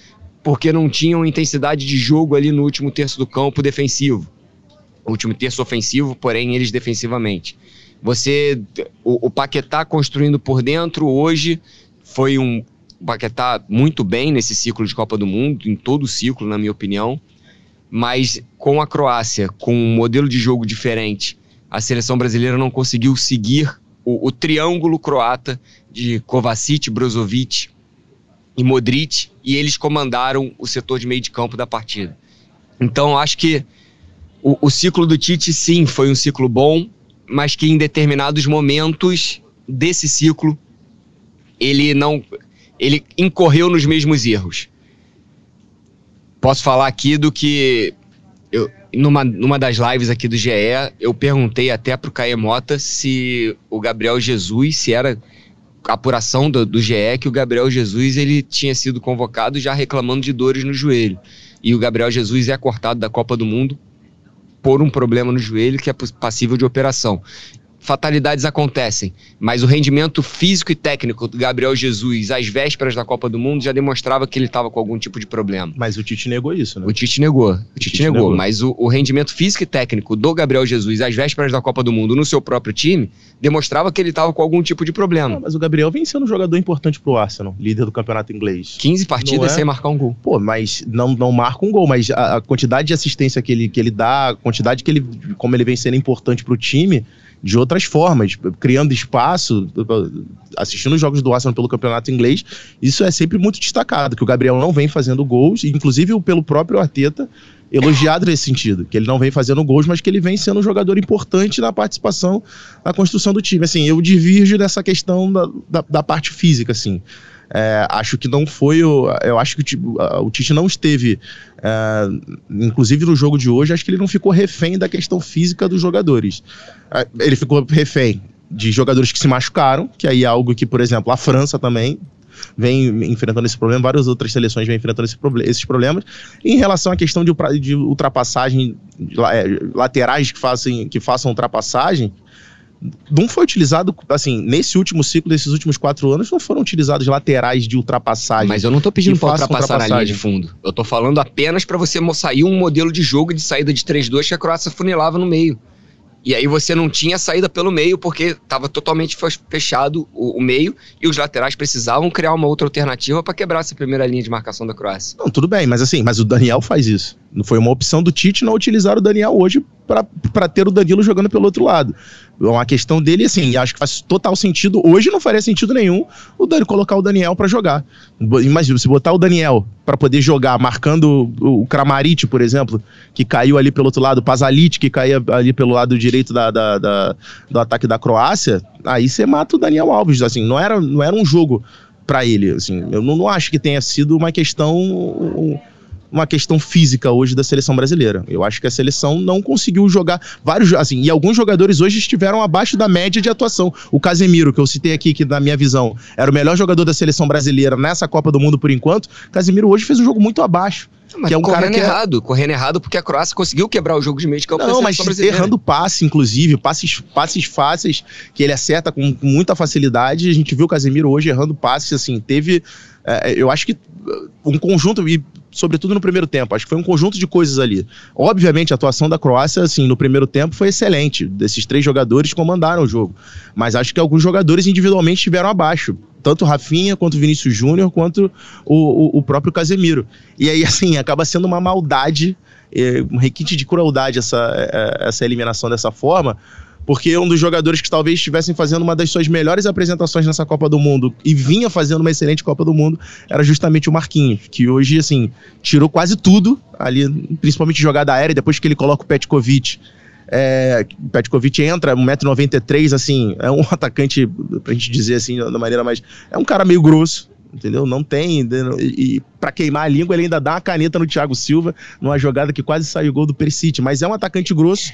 porque não tinham intensidade de jogo ali no último terço do campo defensivo. O último terço ofensivo, porém eles defensivamente. Você, o, o Paquetá construindo por dentro hoje foi um Paquetá muito bem nesse ciclo de Copa do Mundo, em todo o ciclo, na minha opinião. Mas com a Croácia, com um modelo de jogo diferente, a seleção brasileira não conseguiu seguir o, o triângulo croata de Kovacic, Brozovic e Modric, e eles comandaram o setor de meio de campo da partida. Então, acho que o, o ciclo do Tite, sim, foi um ciclo bom, mas que em determinados momentos desse ciclo ele não ele incorreu nos mesmos erros. Posso falar aqui do que eu, numa, numa das lives aqui do GE, eu perguntei até pro Caemota se o Gabriel Jesus, se era apuração do, do GE, que o Gabriel Jesus ele tinha sido convocado já reclamando de dores no joelho. E o Gabriel Jesus é cortado da Copa do Mundo por um problema no joelho que é passível de operação fatalidades acontecem, mas o rendimento físico e técnico do Gabriel Jesus às vésperas da Copa do Mundo já demonstrava que ele estava com algum tipo de problema. Mas o Tite negou isso, né? O Tite negou. O, Tite, Tite negou, negou, mas o, o, rendimento físico e técnico do Gabriel Jesus às vésperas da Copa do Mundo no seu próprio time demonstrava que ele estava com algum tipo de problema. Não, mas o Gabriel vem sendo um jogador importante pro Arsenal, líder do campeonato inglês. 15 partidas é... sem marcar um gol. Pô, mas não, não marca um gol, mas a, a quantidade de assistência que ele, que ele dá, a quantidade que ele, como ele vem sendo importante pro time, de outras formas, criando espaço, assistindo os jogos do Arsenal pelo campeonato inglês. Isso é sempre muito destacado, que o Gabriel não vem fazendo gols, inclusive pelo próprio Arteta, elogiado nesse sentido, que ele não vem fazendo gols, mas que ele vem sendo um jogador importante na participação na construção do time. Assim, eu divirjo dessa questão da, da, da parte física, assim. É, acho que não foi o. Eu acho que o, o Tite não esteve. É, inclusive no jogo de hoje, acho que ele não ficou refém da questão física dos jogadores. É, ele ficou refém de jogadores que se machucaram, que aí é algo que, por exemplo, a França também vem enfrentando esse problema, várias outras seleções vêm enfrentando esse proble esses problemas. Em relação à questão de, de ultrapassagem, é, laterais que, façam, que façam ultrapassagem, não foi utilizado, assim, nesse último ciclo, desses últimos quatro anos, não foram utilizados laterais de ultrapassagem. Mas eu não tô pedindo pra ultrapassar a linha de fundo. Eu tô falando apenas para você sair um modelo de jogo de saída de 3-2 que a Croácia funilava no meio. E aí você não tinha saída pelo meio porque estava totalmente fechado o, o, meio e os laterais precisavam criar uma outra alternativa para quebrar essa primeira linha de marcação da Croácia. Não, tudo bem, mas assim, mas o Daniel faz isso. Não foi uma opção do Tite não utilizar o Daniel hoje para ter o Danilo jogando pelo outro lado. É uma questão dele, assim, acho que faz total sentido. Hoje não faria sentido nenhum o Dani colocar o Daniel para jogar. Imagina, se botar o Daniel para poder jogar, marcando o Kramaric, por exemplo, que caiu ali pelo outro lado, o Pazalic, que caía ali pelo lado direito da, da, da, do ataque da Croácia, aí você mata o Daniel Alves. Assim, não era, não era um jogo para ele. Assim, eu não, não acho que tenha sido uma questão. Um, uma questão física hoje da seleção brasileira. Eu acho que a seleção não conseguiu jogar vários, assim, e alguns jogadores hoje estiveram abaixo da média de atuação. O Casemiro, que eu citei aqui, que na minha visão era o melhor jogador da seleção brasileira nessa Copa do Mundo por enquanto, Casemiro hoje fez um jogo muito abaixo. Mas que é um correndo cara que é... errado, correndo errado porque a Croácia conseguiu quebrar o jogo de meio de campo Não, mas errando passe, inclusive, passes, passes fáceis que ele acerta com, com muita facilidade. A gente viu o Casemiro hoje errando passes, assim, teve é, eu acho que um conjunto, e sobretudo no primeiro tempo, acho que foi um conjunto de coisas ali. Obviamente, a atuação da Croácia, assim, no primeiro tempo foi excelente. Desses três jogadores comandaram o jogo. Mas acho que alguns jogadores individualmente estiveram abaixo. Tanto Rafinha, quanto Vinícius Júnior, quanto o, o, o, próprio Casemiro. E aí, assim, acaba sendo uma maldade, é, um requinte de crueldade essa, é, essa eliminação dessa forma, porque um dos jogadores que talvez estivessem fazendo uma das suas melhores apresentações nessa Copa do Mundo e vinha fazendo uma excelente Copa do Mundo era justamente o Marquinhos, que hoje, assim, tirou quase tudo ali, principalmente jogada aérea, depois que ele coloca o Petkovic. É, Petkovic entra, 1,93m, assim, é um atacante, pra gente dizer assim, da maneira mais. É um cara meio grosso, entendeu? Não tem. E, e para queimar a língua, ele ainda dá uma caneta no Thiago Silva, numa jogada que quase saiu o gol do Perisic. Mas é um atacante grosso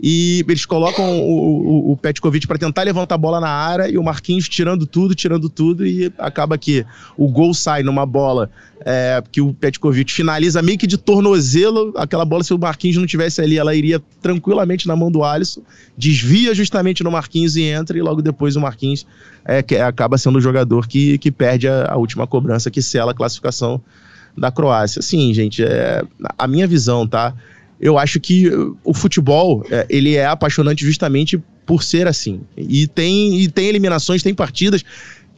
e eles colocam o, o, o Petkovic para tentar levantar a bola na área e o Marquinhos tirando tudo, tirando tudo e acaba que o gol sai numa bola é, que o Petkovic finaliza meio que de tornozelo, aquela bola se o Marquinhos não tivesse ali, ela iria tranquilamente na mão do Alisson, desvia justamente no Marquinhos e entra e logo depois o Marquinhos é, que acaba sendo o jogador que, que perde a, a última cobrança que sela a classificação da Croácia. Assim, gente, é, a minha visão, tá? Eu acho que o futebol, é, ele é apaixonante justamente por ser assim. E tem, e tem eliminações, tem partidas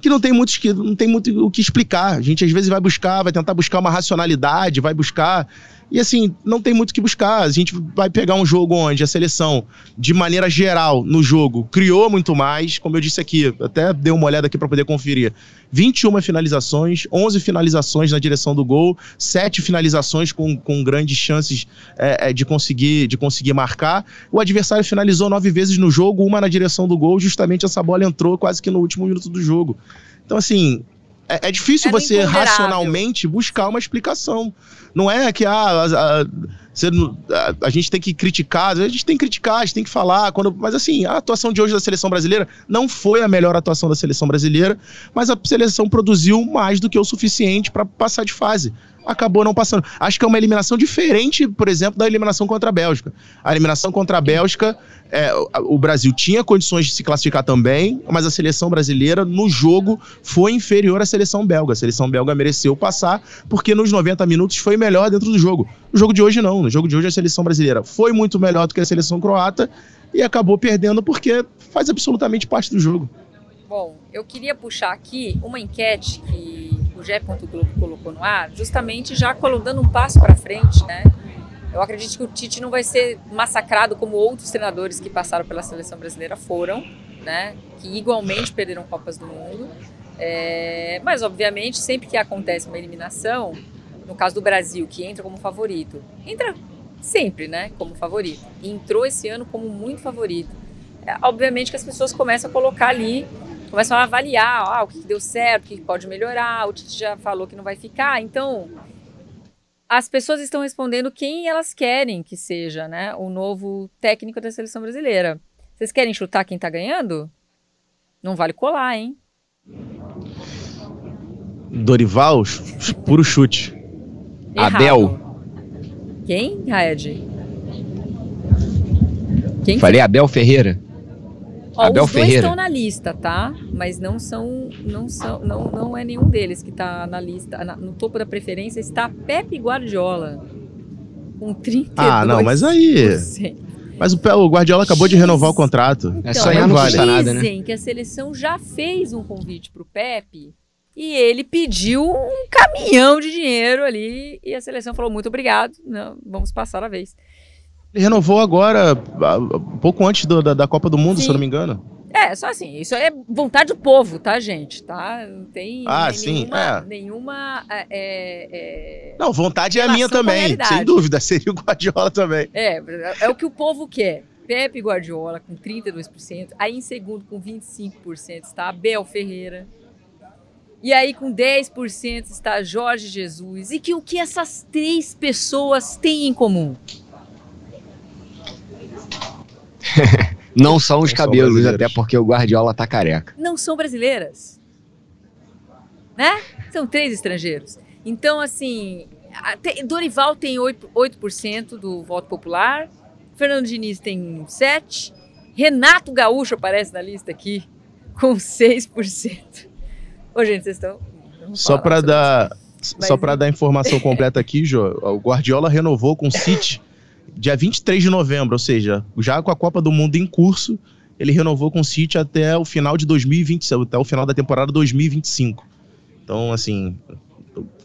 que não tem muito, que não tem muito o que explicar. A gente às vezes vai buscar, vai tentar buscar uma racionalidade, vai buscar e assim, não tem muito o que buscar. A gente vai pegar um jogo onde a seleção, de maneira geral, no jogo, criou muito mais. Como eu disse aqui, até dei uma olhada aqui para poder conferir. 21 finalizações, 11 finalizações na direção do gol, 7 finalizações com, com grandes chances é, é, de, conseguir, de conseguir marcar. O adversário finalizou nove vezes no jogo, uma na direção do gol, justamente essa bola entrou quase que no último minuto do jogo. Então, assim, é, é difícil Era você racionalmente buscar uma explicação. Não é que ah, a, a, a, a, gente tem que criticar, a gente tem que criticar, a gente tem que falar. Quando, mas assim, a atuação de hoje da seleção brasileira não foi a melhor atuação da seleção brasileira, mas a seleção produziu mais do que o suficiente para passar de fase acabou não passando. Acho que é uma eliminação diferente, por exemplo, da eliminação contra a Bélgica. A eliminação contra a Bélgica, é, o Brasil tinha condições de se classificar também, mas a seleção brasileira, no jogo, foi inferior à seleção belga. A seleção belga mereceu passar, porque nos 90 minutos foi melhor dentro do jogo. No jogo de hoje, não. No jogo de hoje, a seleção brasileira foi muito melhor do que a seleção croata e acabou perdendo porque faz absolutamente parte do jogo. Bom, eu queria puxar aqui uma enquete que Gé. Globo colocou no ar, justamente já dando um passo para frente, né? Eu acredito que o Tite não vai ser massacrado como outros treinadores que passaram pela seleção brasileira foram, né? Que igualmente perderam Copas do Mundo. É, mas, obviamente, sempre que acontece uma eliminação, no caso do Brasil, que entra como favorito, entra sempre, né? Como favorito. E entrou esse ano como muito favorito. É, obviamente que as pessoas começam a colocar ali começam a avaliar ah, o que deu certo, o que pode melhorar, o Tite já falou que não vai ficar. Então, as pessoas estão respondendo quem elas querem que seja né, o novo técnico da seleção brasileira. Vocês querem chutar quem tá ganhando? Não vale colar, hein? Dorival, puro chute. Errado. Abel. Quem, Raed? Quem Falei que... Abel Ferreira. Ó, Abel os dois Ferreira. estão na lista, tá? Mas não são, não são, não, não é nenhum deles que está na lista. Na, no topo da preferência está Pepe Guardiola com 32%. Ah, não, mas aí. Mas o, o Guardiola acabou de renovar o contrato. Então, é só não vale. nada, né? que a seleção já fez um convite para o Pepe e ele pediu um caminhão de dinheiro ali e a seleção falou muito obrigado, não, vamos passar a vez. Ele renovou agora, pouco antes do, da, da, Copa do Mundo, Sim. se eu não me engano. É, só assim, isso é vontade do povo, tá, gente? Tá? Não tem ah, sim, nenhuma. É. nenhuma é, é, não, vontade é a minha também, sem dúvida. Seria o Guardiola também. É, é o que o povo quer. Pepe Guardiola com 32%, aí em segundo com 25% está Abel Ferreira. E aí com 10% está Jorge Jesus. E que o que essas três pessoas têm em comum? não são os não cabelos, são até porque o Guardiola tá careca. Não são brasileiras. Né? São três estrangeiros. Então, assim, Dorival tem 8%, 8 do voto popular, Fernando Diniz tem 7%, Renato Gaúcho aparece na lista aqui com 6%. Ô, gente, vocês estão. Só para dar. Mas... Só para dar informação completa aqui, Jô, o Guardiola renovou com o City dia 23 de novembro, ou seja, já com a Copa do Mundo em curso, ele renovou com o City até o final de 2025, até o final da temporada 2025. Então, assim,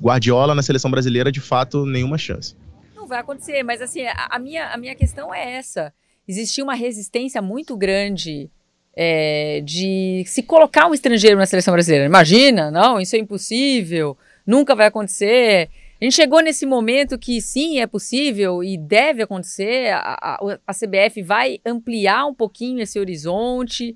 Guardiola na seleção brasileira, de fato, nenhuma chance. Não vai acontecer, mas assim, a, a minha, a minha questão é essa. Existia uma resistência muito grande é, de se colocar um estrangeiro na seleção brasileira. Imagina, não, isso é impossível, nunca vai acontecer. A gente chegou nesse momento que sim, é possível e deve acontecer. A, a, a CBF vai ampliar um pouquinho esse horizonte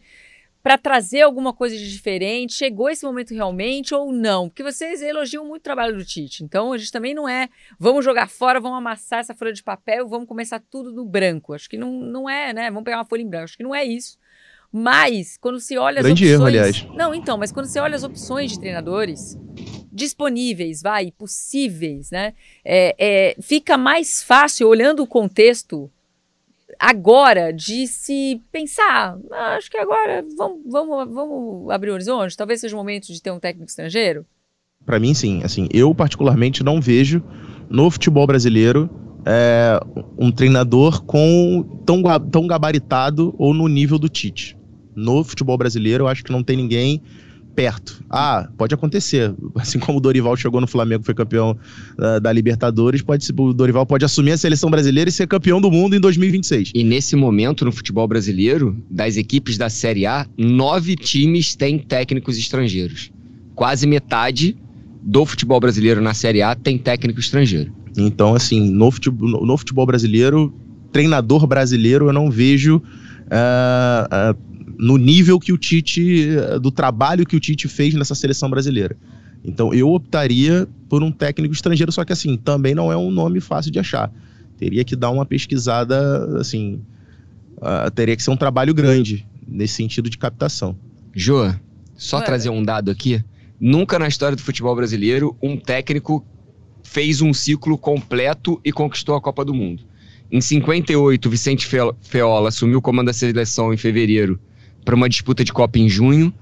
para trazer alguma coisa de diferente. Chegou esse momento realmente ou não? Porque vocês elogiam muito o trabalho do Tite. Então a gente também não é vamos jogar fora, vamos amassar essa folha de papel, vamos começar tudo no branco. Acho que não, não é, né? Vamos pegar uma folha em branco. Acho que não é isso. Mas, quando se olha as Grande opções. Erro, aliás. Não, então, mas quando você olha as opções de treinadores disponíveis, vai, possíveis, né? É, é, fica mais fácil, olhando o contexto agora, de se pensar. Ah, acho que agora vamos, vamos, vamos abrir o horizonte. Talvez seja o momento de ter um técnico estrangeiro. Para mim, sim. Assim, eu particularmente não vejo no futebol brasileiro é, um treinador com tão, tão gabaritado ou no nível do Tite. No futebol brasileiro, eu acho que não tem ninguém perto. Ah, pode acontecer. Assim como o Dorival chegou no Flamengo, foi campeão uh, da Libertadores, pode o Dorival pode assumir a seleção brasileira e ser campeão do mundo em 2026. E nesse momento, no futebol brasileiro, das equipes da Série A, nove times têm técnicos estrangeiros. Quase metade do futebol brasileiro na Série A tem técnico estrangeiro. Então, assim, no futebol, no futebol brasileiro, treinador brasileiro, eu não vejo. Uh, uh, no nível que o Tite, do trabalho que o Tite fez nessa seleção brasileira. Então eu optaria por um técnico estrangeiro, só que assim, também não é um nome fácil de achar. Teria que dar uma pesquisada, assim, uh, teria que ser um trabalho grande nesse sentido de captação. Jô, só Ué. trazer um dado aqui. Nunca na história do futebol brasileiro um técnico fez um ciclo completo e conquistou a Copa do Mundo. Em 58, Vicente Feola assumiu o comando da seleção em fevereiro para uma disputa de Copa em junho.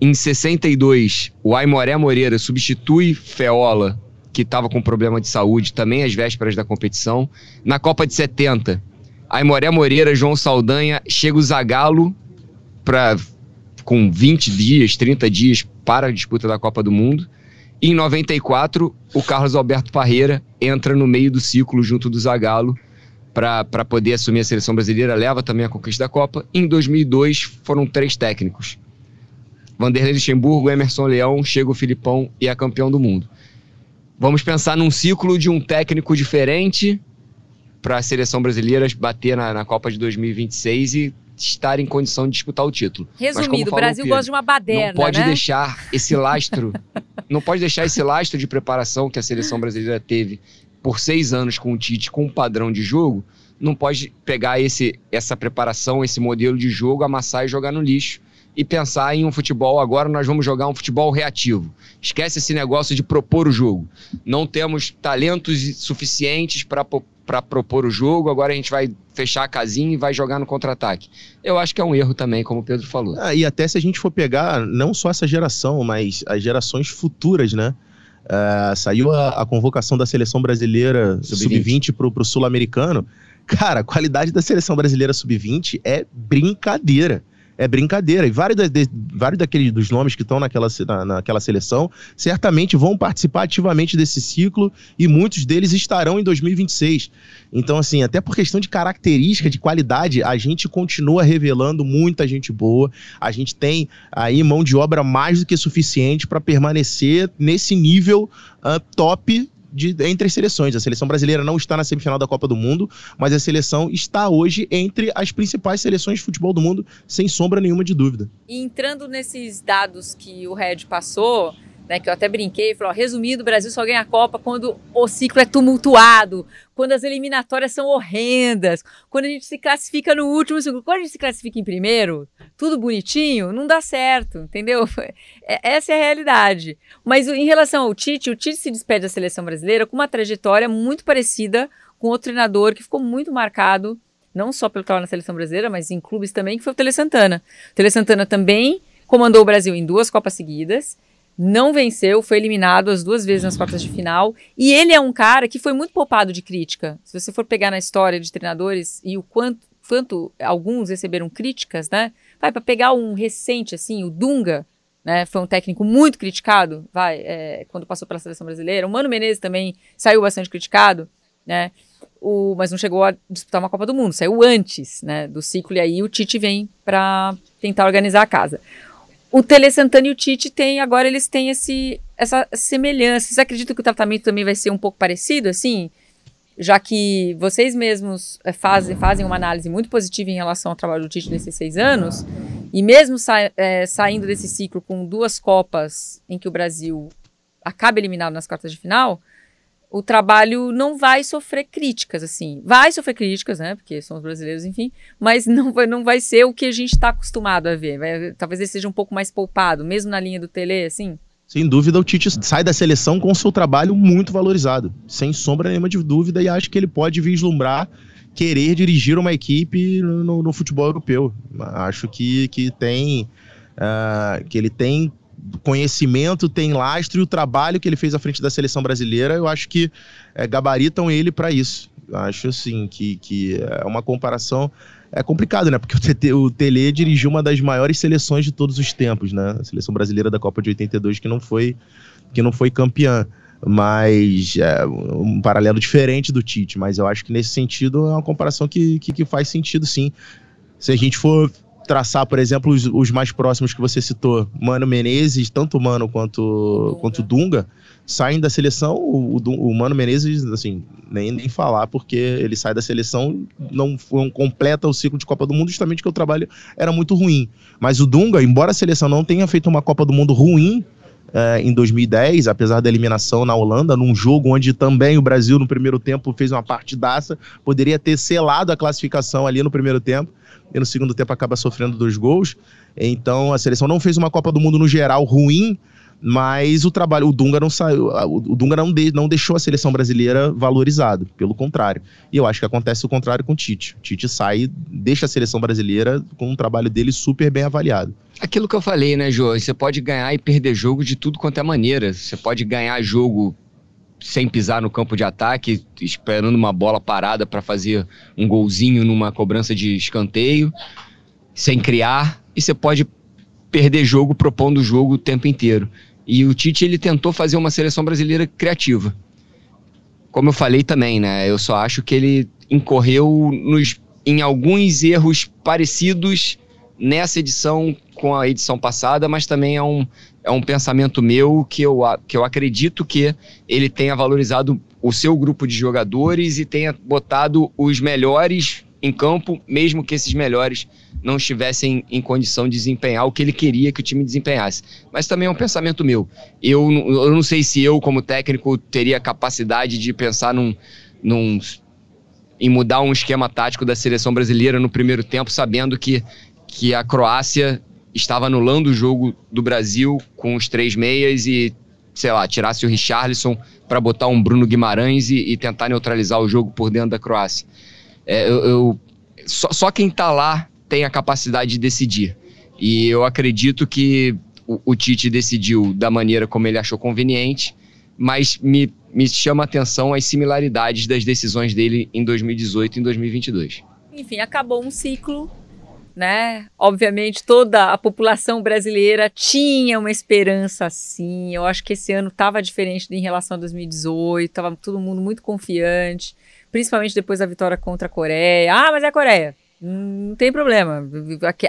Em 62, o Aimoré Moreira substitui Feola, que estava com problema de saúde, também às vésperas da competição. Na Copa de 70, Aimoré Moreira, João Saldanha, chega o Zagalo para com 20 dias, 30 dias para a disputa da Copa do Mundo. E em 94, o Carlos Alberto Parreira entra no meio do ciclo junto do Zagallo para poder assumir a seleção brasileira, leva também a conquista da Copa. Em 2002 foram três técnicos. Vanderlei Luxemburgo, Emerson Leão, chega o Filipão e é campeão do mundo. Vamos pensar num ciclo de um técnico diferente para a seleção brasileira bater na, na, Copa de 2026 e estar em condição de disputar o título. Resumindo, o Brasil Pedro, gosta de uma baderna, Não pode né? deixar esse lastro, não pode deixar esse lastro de preparação que a seleção brasileira teve por seis anos com o Tite com um padrão de jogo, não pode pegar esse, essa preparação, esse modelo de jogo, amassar e jogar no lixo e pensar em um futebol. Agora nós vamos jogar um futebol reativo. Esquece esse negócio de propor o jogo. Não temos talentos suficientes para propor o jogo, agora a gente vai fechar a casinha e vai jogar no contra-ataque. Eu acho que é um erro também, como o Pedro falou. Ah, e até se a gente for pegar não só essa geração, mas as gerações futuras, né? Uh, saiu a, a, convocação da seleção brasileira sub-20 sub pro, pro sul-americano. Cara, a qualidade da seleção brasileira sub-20 é brincadeira é brincadeira. E vários, de, vários daqueles dos nomes que estão naquela, na, naquela seleção certamente vão participar ativamente desse ciclo e muitos deles estarão em 2026. Então, assim, até por questão de característica, de qualidade, a gente continua revelando muita gente boa. A gente tem aí mão de obra mais do que suficiente para permanecer nesse nível uh, top de, entre as seleções. A seleção brasileira não está na semifinal da Copa do Mundo, mas a seleção está hoje entre as principais seleções de futebol do mundo, sem sombra nenhuma de dúvida. E entrando nesses dados que o Red passou, né, que eu até brinquei, falou, resumindo, o Brasil só ganha a Copa quando o ciclo é tumultuado, quando as eliminatórias são horrendas, quando a gente se classifica no último segundo, quando a gente se classifica em primeiro, tudo bonitinho, não dá certo, entendeu? É, essa é a realidade. Mas em relação ao Tite, o Tite se despede da seleção brasileira com uma trajetória muito parecida com outro treinador que ficou muito marcado, não só pelo estava na seleção brasileira, mas em clubes também, que foi o Tele Santana. O Tele Santana também comandou o Brasil em duas Copas seguidas, não venceu, foi eliminado as duas vezes nas quartas de final. E ele é um cara que foi muito poupado de crítica. Se você for pegar na história de treinadores e o quanto, quanto alguns receberam críticas, né? Vai, para pegar um recente, assim, o Dunga, né? Foi um técnico muito criticado, vai, é, quando passou pela seleção brasileira. O Mano Menezes também saiu bastante criticado, né? O, mas não chegou a disputar uma Copa do Mundo, saiu antes, né, do ciclo, e aí o Tite vem para tentar organizar a casa o Tele Santana e o Tite têm, agora eles têm esse, essa semelhança. Vocês acreditam que o tratamento também vai ser um pouco parecido, assim? Já que vocês mesmos é, fazem, fazem uma análise muito positiva em relação ao trabalho do Tite nesses seis anos, e mesmo sa é, saindo desse ciclo com duas Copas em que o Brasil acaba eliminado nas quartas de final, o trabalho não vai sofrer críticas, assim. Vai sofrer críticas, né? Porque somos brasileiros, enfim. Mas não vai, não vai ser o que a gente está acostumado a ver. Vai, talvez ele seja um pouco mais poupado, mesmo na linha do Tele, assim. Sem dúvida, o Tite sai da seleção com o seu trabalho muito valorizado. Sem sombra nenhuma de dúvida. E acho que ele pode vislumbrar querer dirigir uma equipe no, no futebol europeu. Acho que, que tem. Uh, que ele tem conhecimento, tem lastro e o trabalho que ele fez à frente da seleção brasileira, eu acho que é, gabaritam ele para isso. Eu acho assim que, que é uma comparação é complicado, né? Porque o, TT, o Tele dirigiu uma das maiores seleções de todos os tempos, né? A seleção brasileira da Copa de 82 que não foi que não foi campeã. Mas é um paralelo diferente do Tite, mas eu acho que nesse sentido é uma comparação que, que, que faz sentido sim. Se a gente for traçar, por exemplo, os, os, mais próximos que você citou, Mano Menezes, tanto Mano quanto, quanto o Dunga, saem da seleção. O, o, Mano Menezes, assim, nem, nem falar, porque ele sai da seleção, não, não completa o ciclo de Copa do Mundo, justamente porque o trabalho era muito ruim. Mas o Dunga, embora a seleção não tenha feito uma Copa do Mundo ruim, é, em 2010, apesar da eliminação na Holanda, num jogo onde também o Brasil no primeiro tempo fez uma partidaça, poderia ter selado a classificação ali no primeiro tempo e no segundo tempo acaba sofrendo dois gols. Então a seleção não fez uma Copa do Mundo no geral ruim, mas o trabalho, o Dunga não saiu, o Dunga não, de, não deixou a seleção brasileira valorizada, pelo contrário. E eu acho que acontece o contrário com o Tite. O Tite sai, deixa a seleção brasileira com um trabalho dele super bem avaliado. Aquilo que eu falei, né, Jô? Você pode ganhar e perder jogo de tudo quanto é maneira. Você pode ganhar jogo sem pisar no campo de ataque, esperando uma bola parada para fazer um golzinho numa cobrança de escanteio, sem criar, e você pode perder jogo propondo o jogo o tempo inteiro. E o Tite ele tentou fazer uma seleção brasileira criativa. Como eu falei também, né? Eu só acho que ele incorreu nos, em alguns erros parecidos nessa edição com a edição passada, mas também é um, é um pensamento meu que eu, que eu acredito que ele tenha valorizado o seu grupo de jogadores e tenha botado os melhores em campo, mesmo que esses melhores não estivessem em condição de desempenhar o que ele queria que o time desempenhasse. Mas também é um pensamento meu. Eu, eu não sei se eu, como técnico, teria capacidade de pensar num, num, em mudar um esquema tático da seleção brasileira no primeiro tempo, sabendo que, que a Croácia estava anulando o jogo do Brasil com os três meias e, sei lá, tirasse o Richarlison para botar um Bruno Guimarães e, e tentar neutralizar o jogo por dentro da Croácia. É, eu, eu só, só, quem está lá tem a capacidade de decidir. E eu acredito que o, o, Tite decidiu da maneira como ele achou conveniente, mas me, me chama a atenção as similaridades das decisões dele em 2018 e em 2022. Enfim, acabou um ciclo, né? Obviamente toda a população brasileira tinha uma esperança assim. Eu acho que esse ano estava diferente em relação a 2018, estava todo mundo muito confiante principalmente depois da vitória contra a Coreia. Ah, mas é a Coreia. Não tem problema.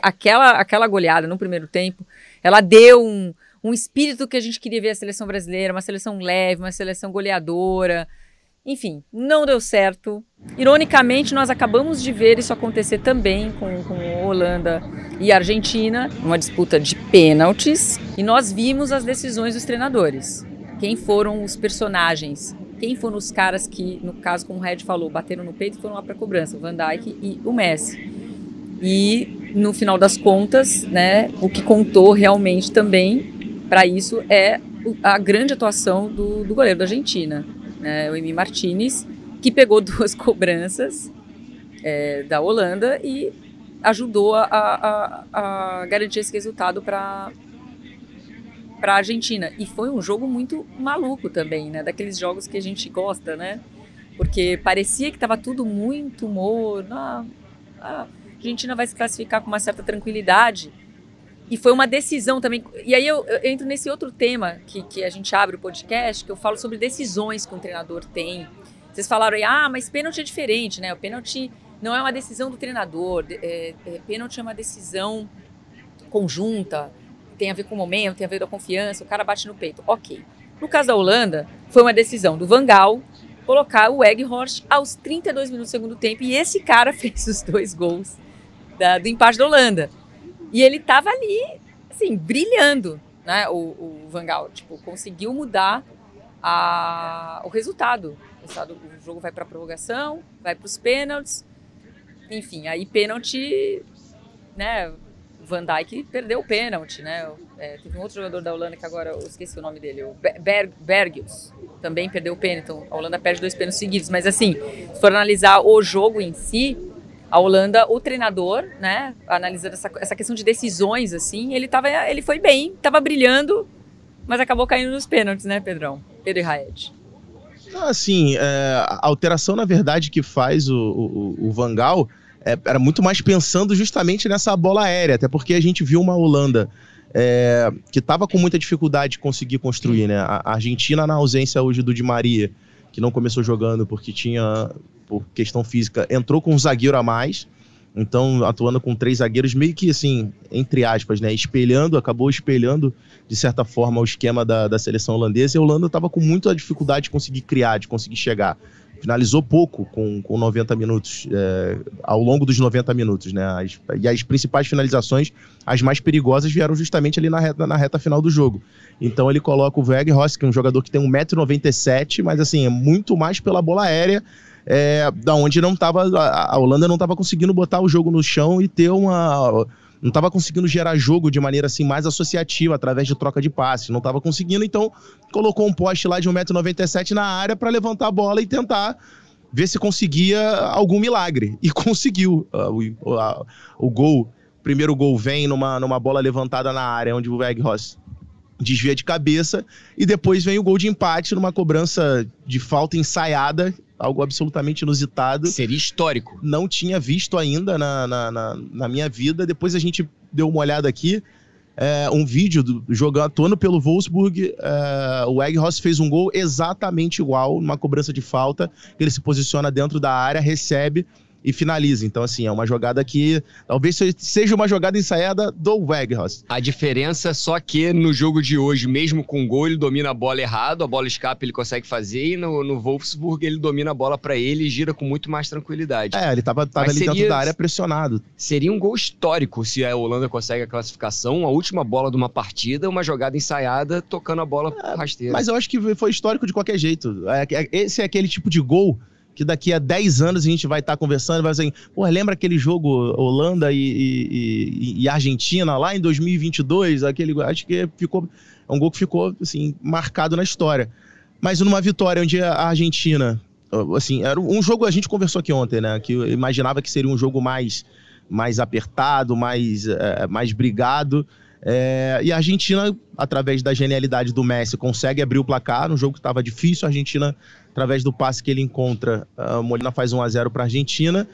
Aquela, aquela goleada no primeiro tempo, ela deu um, um espírito que a gente queria ver a seleção brasileira, uma seleção leve, uma seleção goleadora. Enfim, não deu certo. Ironicamente, nós acabamos de ver isso acontecer também com, com Holanda e Argentina, uma disputa de pênaltis, e nós vimos as decisões dos treinadores. Quem foram os personagens quem foram os caras que, no caso, como o Red falou, bateram no peito e foram lá para cobrança, o Van Dijk e o Messi. E no final das contas, né, o que contou realmente também para isso é a grande atuação do, do goleiro da Argentina, né, o Emi Martinez, que pegou duas cobranças é, da Holanda e ajudou a, a, a garantir esse resultado para para a Argentina. E foi um jogo muito maluco também, né? Daqueles jogos que a gente gosta, né? Porque parecia que estava tudo muito morno. Ah, a Argentina vai se classificar com uma certa tranquilidade. E foi uma decisão também. E aí eu, eu entro nesse outro tema que, que a gente abre o podcast, que eu falo sobre decisões que um treinador tem. Vocês falaram aí, ah, mas pênalti é diferente, né? O pênalti não é uma decisão do treinador. É, é, pênalti é uma decisão conjunta tem a ver com o momento, tem a ver com a confiança, o cara bate no peito. Ok. No caso da Holanda, foi uma decisão do Van Gaal colocar o Weghorst aos 32 minutos do segundo tempo e esse cara fez os dois gols da, do empate da Holanda. E ele tava ali, assim, brilhando, né? O, o Van Gaal, tipo, conseguiu mudar a, o resultado. O jogo vai para prorrogação, vai para os pênaltis, enfim, aí pênalti, né? Van Dijk perdeu o pênalti, né? É, teve um outro jogador da Holanda que agora eu esqueci o nome dele, o Ber Bergius, também perdeu o pênalti. Então a Holanda perde dois pênaltis seguidos. Mas assim, se for analisar o jogo em si, a Holanda, o treinador, né, analisando essa, essa questão de decisões, assim, ele, tava, ele foi bem, estava brilhando, mas acabou caindo nos pênaltis, né, Pedrão? Pedro e Raed. Assim, é, a alteração, na verdade, que faz o, o, o é, era muito mais pensando justamente nessa bola aérea, até porque a gente viu uma Holanda é, que estava com muita dificuldade de conseguir construir, né? A Argentina, na ausência hoje do Di Maria, que não começou jogando porque tinha, por questão física, entrou com um zagueiro a mais. Então, atuando com três zagueiros, meio que assim, entre aspas, né? Espelhando, acabou espelhando, de certa forma, o esquema da, da seleção holandesa. E a Holanda estava com muita dificuldade de conseguir criar, de conseguir chegar. Finalizou pouco com, com 90 minutos, é, ao longo dos 90 minutos, né? As, e as principais finalizações, as mais perigosas, vieram justamente ali na reta, na reta final do jogo. Então ele coloca o Weghorst, que é um jogador que tem 1,97m, mas assim, é muito mais pela bola aérea, é, da onde não tava. A, Holanda não estava conseguindo botar o jogo no chão e ter uma. Não estava conseguindo gerar jogo de maneira assim mais associativa, através de troca de passes. Não estava conseguindo, então colocou um poste lá de 1,97m na área para levantar a bola e tentar ver se conseguia algum milagre. E conseguiu. Uh, o, uh, o gol, o primeiro gol vem numa, numa bola levantada na área, onde o Weghorst desvia de cabeça e depois vem o gol de empate numa cobrança de falta ensaiada, algo absolutamente inusitado. Seria histórico. Não tinha visto ainda na, na, na, na minha vida. Depois a gente deu uma olhada aqui. É, um vídeo do, jogando atuando pelo Wolfsburg. É, o Egghorst fez um gol exatamente igual, numa cobrança de falta. Ele se posiciona dentro da área, recebe e finaliza. Então, assim, é uma jogada que talvez seja uma jogada ensaiada do Weghorst. A diferença é só que no jogo de hoje, mesmo com gol, ele domina a bola errado, a bola escapa, ele consegue fazer, e no, no Wolfsburg ele domina a bola para ele e gira com muito mais tranquilidade. É, ele tava, tava ali seria, dentro da área pressionado. Seria um gol histórico se a Holanda consegue a classificação, a última bola de uma partida, uma jogada ensaiada, tocando a bola é, rasteira. Mas eu acho que foi histórico de qualquer jeito. É, é, esse é aquele tipo de gol que daqui a 10 anos a gente vai estar tá conversando e vai dizer, pô, lembra aquele jogo Holanda e, e, e, Argentina lá em 2022? Aquele, acho que ficou, é um gol que ficou, assim, marcado na história. Mas numa vitória onde a Argentina, assim, era um jogo, a gente conversou aqui ontem, né, que eu imaginava que seria um jogo mais, mais apertado, mais, é, mais brigado, é, e a Argentina, através da genialidade do Messi, consegue abrir o placar no jogo que estava difícil. A Argentina, através do passe que ele encontra, a Molina faz 1 a 0 para a Argentina.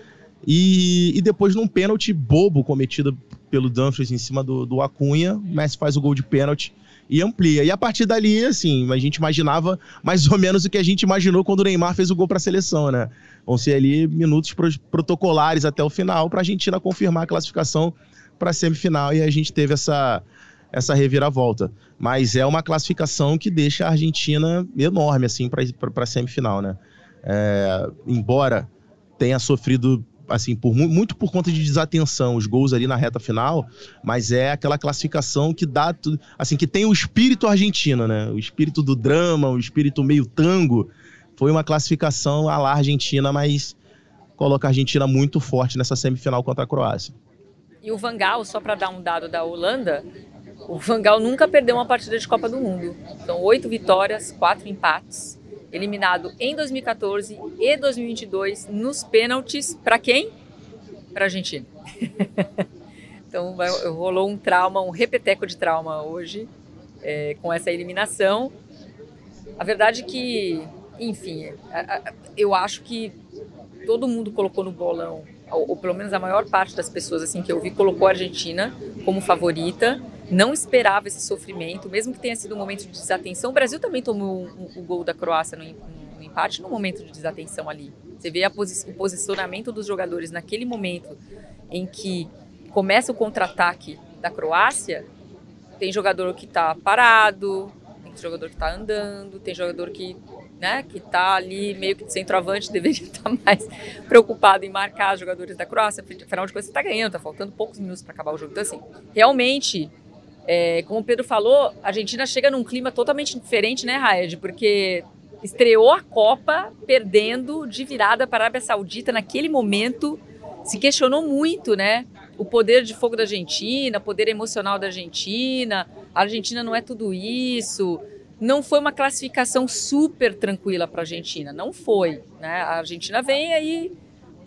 E, e, depois, num pênalti bobo cometido pelo Dumfries em cima do, do Acunha, o Messi faz o gol de pênalti e amplia. E a partir dali, assim, a gente imaginava mais ou menos o que a gente imaginou quando o Neymar fez o gol para a seleção, né? Vão ser ali minutos protocolares até o final para a Argentina confirmar a classificação para a semifinal e a gente teve essa, essa reviravolta. Mas é uma classificação que deixa a Argentina enorme assim para a semifinal, né? É, embora tenha sofrido assim por muito por conta de desatenção os gols ali na reta final, mas é aquela classificação que dá assim que tem o espírito argentino, né? O espírito do drama, o espírito meio tango. Foi uma classificação à la Argentina, mas coloca a Argentina muito forte nessa semifinal contra a Croácia. E o Vangal, só para dar um dado da Holanda, o Vangal nunca perdeu uma partida de Copa do Mundo. Então, oito vitórias, quatro empates. Eliminado em 2014 e 2022 nos pênaltis. Para quem? Para a Argentina. então, rolou um trauma, um repeteco de trauma hoje é, com essa eliminação. A verdade é que, enfim, eu acho que todo mundo colocou no bolão ou, ou, pelo menos a maior parte das pessoas assim que eu vi colocou a Argentina como favorita, não esperava esse sofrimento, mesmo que tenha sido um momento de desatenção. O Brasil também tomou o, gol da Croácia no, no, empate no momento de desatenção ali. Você vê posi o posicionamento dos jogadores naquele momento em que começa o contra-ataque da Croácia, tem jogador que está parado, tem jogador que está andando, tem jogador que né, que está ali meio que de centroavante, deveria estar mais preocupado em marcar os jogadores da Croácia. Afinal de contas, você está ganhando, está faltando poucos minutos para acabar o jogo. Então, assim, realmente, é, como o Pedro falou, a Argentina chega num clima totalmente diferente, né, Raed? Porque estreou a Copa perdendo de virada para a Arábia Saudita naquele momento. Se questionou muito, né? O poder de fogo da Argentina, o poder emocional da Argentina. A Argentina não é tudo isso não foi uma classificação super tranquila para a Argentina, não foi. Né? A Argentina vem aí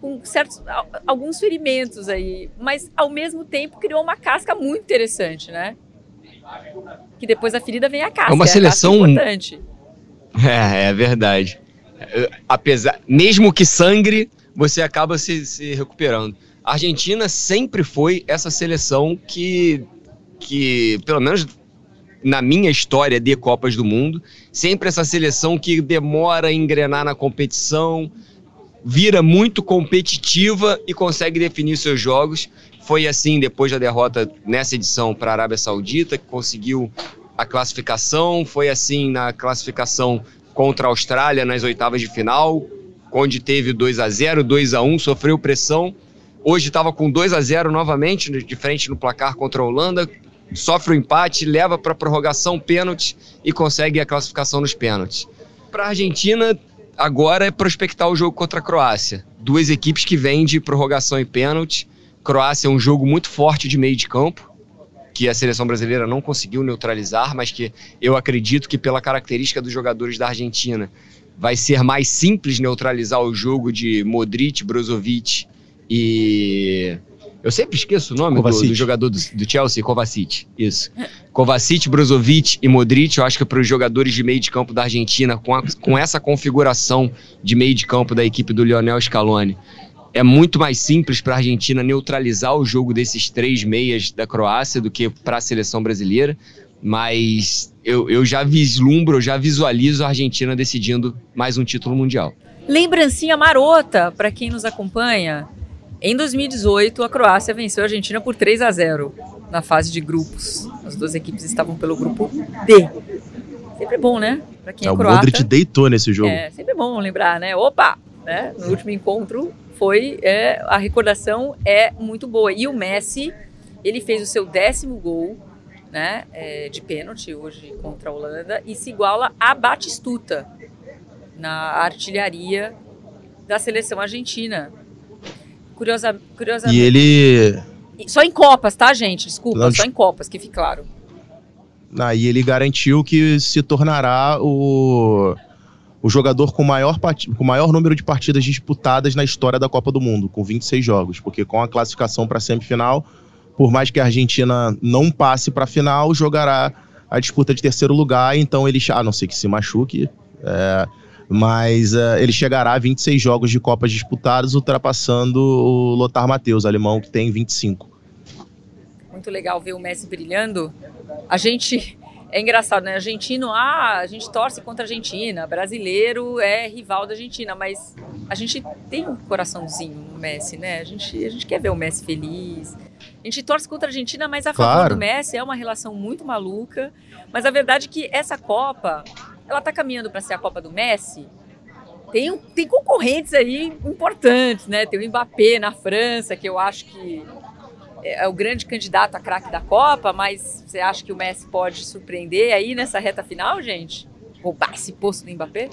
com certos alguns ferimentos aí, mas ao mesmo tempo criou uma casca muito interessante, né? Que depois da ferida vem a casca. É uma seleção é importante. É, é verdade. É, apesar, mesmo que sangre, você acaba se, se recuperando. A Argentina sempre foi essa seleção que, que, pelo menos na minha história de Copas do Mundo, sempre essa seleção que demora a engrenar na competição, vira muito competitiva e consegue definir seus jogos. Foi assim depois da derrota nessa edição para a Arábia Saudita, que conseguiu a classificação. Foi assim na classificação contra a Austrália nas oitavas de final, onde teve 2 a 0 2 a 1 sofreu pressão. Hoje estava com 2 a 0 novamente, de frente no placar contra a Holanda. Sofre o um empate, leva para prorrogação pênalti e consegue a classificação nos pênaltis. Para a Argentina, agora é prospectar o jogo contra a Croácia. Duas equipes que vêm de prorrogação e pênalti. Croácia é um jogo muito forte de meio de campo, que a seleção brasileira não conseguiu neutralizar, mas que eu acredito que pela característica dos jogadores da Argentina vai ser mais simples neutralizar o jogo de Modric, Brozovic e eu sempre esqueço o nome do, do, jogador do, do, Chelsea, Kovacic. Isso. Kovacic, Brozovic e Modric, eu acho que para os jogadores de meio de campo da Argentina, com, a, com essa configuração de meio de campo da equipe do Lionel Scaloni, é muito mais simples para a Argentina neutralizar o jogo desses três meias da Croácia do que para a seleção brasileira. Mas eu, eu já vislumbro, eu já visualizo a Argentina decidindo mais um título mundial. Lembrancinha marota para quem nos acompanha. Em 2018, a Croácia venceu a Argentina por 3 a 0 na fase de grupos. As duas equipes estavam pelo grupo D. Sempre bom, né? Para quem é, é o croata. O Modric deitou nesse jogo. É, sempre bom lembrar, né? Opa! Né? No último encontro foi é, a recordação é muito boa. E o Messi, ele fez o seu décimo gol, né, é, de pênalti hoje contra a Holanda e se iguala a Batistuta na artilharia da seleção argentina. Curiosa, curiosamente. E ele. Só em Copas, tá, gente? Desculpa, Não, só em Copas, que fique claro. Ah, e ele garantiu que se tornará o, o jogador com maior, com maior número de partidas disputadas na história da Copa do Mundo, com 26 jogos. Porque com a classificação para a semifinal, por mais que a Argentina não passe para a final, jogará a disputa de terceiro lugar. Então ele, a não ser que se machuque, é, mas uh, ele chegará a 26 jogos de Copas disputados, ultrapassando o Lothar Matheus, alemão, que tem 25. Muito legal ver o Messi brilhando. A gente. É engraçado, né? Argentino, ah, a gente torce contra a Argentina, brasileiro é rival da Argentina, mas a gente tem um coraçãozinho no Messi, né? A gente, a gente quer ver o Messi feliz. A gente torce contra a Argentina, mas a favor claro. do Messi é uma relação muito maluca. Mas a verdade é que essa Copa, ela está caminhando para ser a Copa do Messi. Tem, tem concorrentes aí importantes, né? Tem o Mbappé na França, que eu acho que é o grande candidato a craque da Copa, mas você acha que o Messi pode surpreender aí nessa reta final, gente? Roubar esse posto do Mbappé?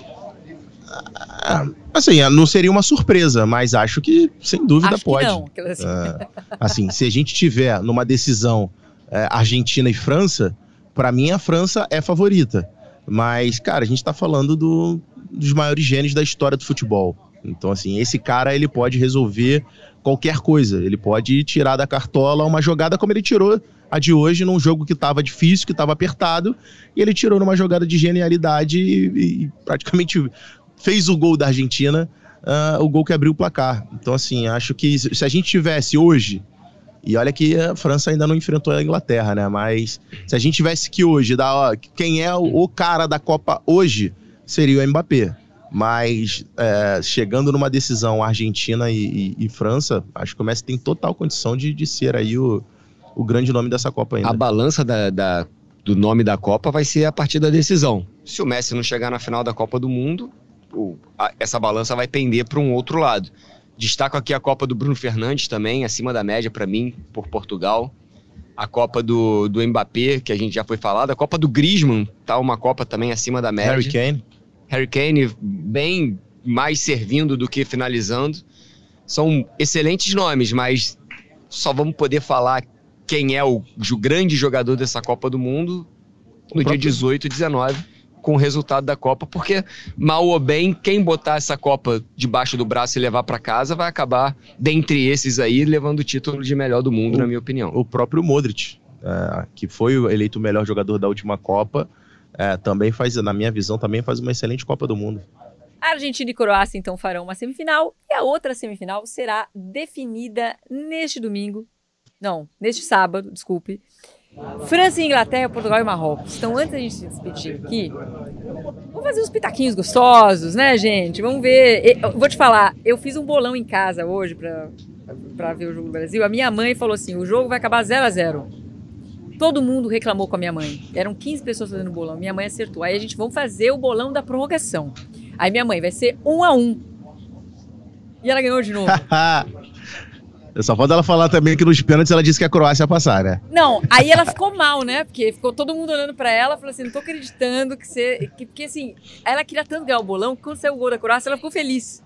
Ah, assim, não seria uma surpresa, mas acho que sem dúvida acho pode. não. Assim. Uh, assim, se a gente tiver numa decisão uh, Argentina e França, para mim a França é favorita. Mas, cara, a gente tá falando do, dos maiores gênios da história do futebol. Então, assim, esse cara ele pode resolver qualquer coisa. Ele pode tirar da cartola uma jogada como ele tirou a de hoje num jogo que estava difícil, que estava apertado, e ele tirou numa jogada de genialidade e, e praticamente fez o gol da Argentina, uh, o gol que abriu o placar. Então, assim, acho que se a gente tivesse hoje e olha que a França ainda não enfrentou a Inglaterra, né? Mas se a gente tivesse que hoje, dar, ó, quem é o, cara da Copa hoje seria o Mbappé. Mas é, chegando numa decisão Argentina e, e, e, França, acho que o Messi tem total condição de, de ser aí o, o grande nome dessa Copa ainda. A balança da, da, do nome da Copa vai ser a partir da decisão. Se o Messi não chegar na final da Copa do Mundo, o, a, essa balança vai pender para um outro lado. Destaco aqui a Copa do Bruno Fernandes também, acima da média para mim, por Portugal. A Copa do, do Mbappé, que a gente já foi falado. A Copa do Griezmann, tá uma Copa também acima da média. Harry Kane. Harry Kane bem mais servindo do que finalizando. São excelentes nomes, mas só vamos poder falar quem é o, grande jogador dessa Copa do Mundo no dia próprio... 18 e 19 com o resultado da Copa, porque mal ou bem, quem botar essa Copa debaixo do braço e levar para casa vai acabar, dentre esses aí, levando o título de melhor do mundo, O- na minha opinião. O próprio Modric, é, que foi eleito o melhor jogador da última Copa, é, também faz, na minha visão, também faz uma excelente Copa do Mundo. Argentina e Croácia então farão uma semifinal e a outra semifinal será definida neste domingo. Não, neste sábado, desculpe. França, Inglaterra, Portugal e Marrocos. Então, antes da gente se despedir aqui, vamos fazer uns pitaquinhos gostosos, né, gente? Vamos ver. E- Eu vou te falar, eu fiz um bolão em casa hoje pra ver o jogo do Brasil. A minha mãe falou assim: o jogo vai acabar 0 a 0 Todo mundo reclamou com a minha mãe. Eram 15 pessoas fazendo bolão. Minha mãe acertou. Aí a gente vamos fazer o bolão da prorrogação. Aí minha mãe vai ser um a um. E ela ganhou de novo. Só falta ela falar também que nos pênaltis ela disse que a Croácia ia passar, né? Não, aí ela ficou mal, né? Porque ficou todo mundo olhando pra ela, falou assim, não tô acreditando que você... Que, porque assim, ela queria tanto ganhar o bolão, que quando saiu o gol da Croácia, ela ficou feliz.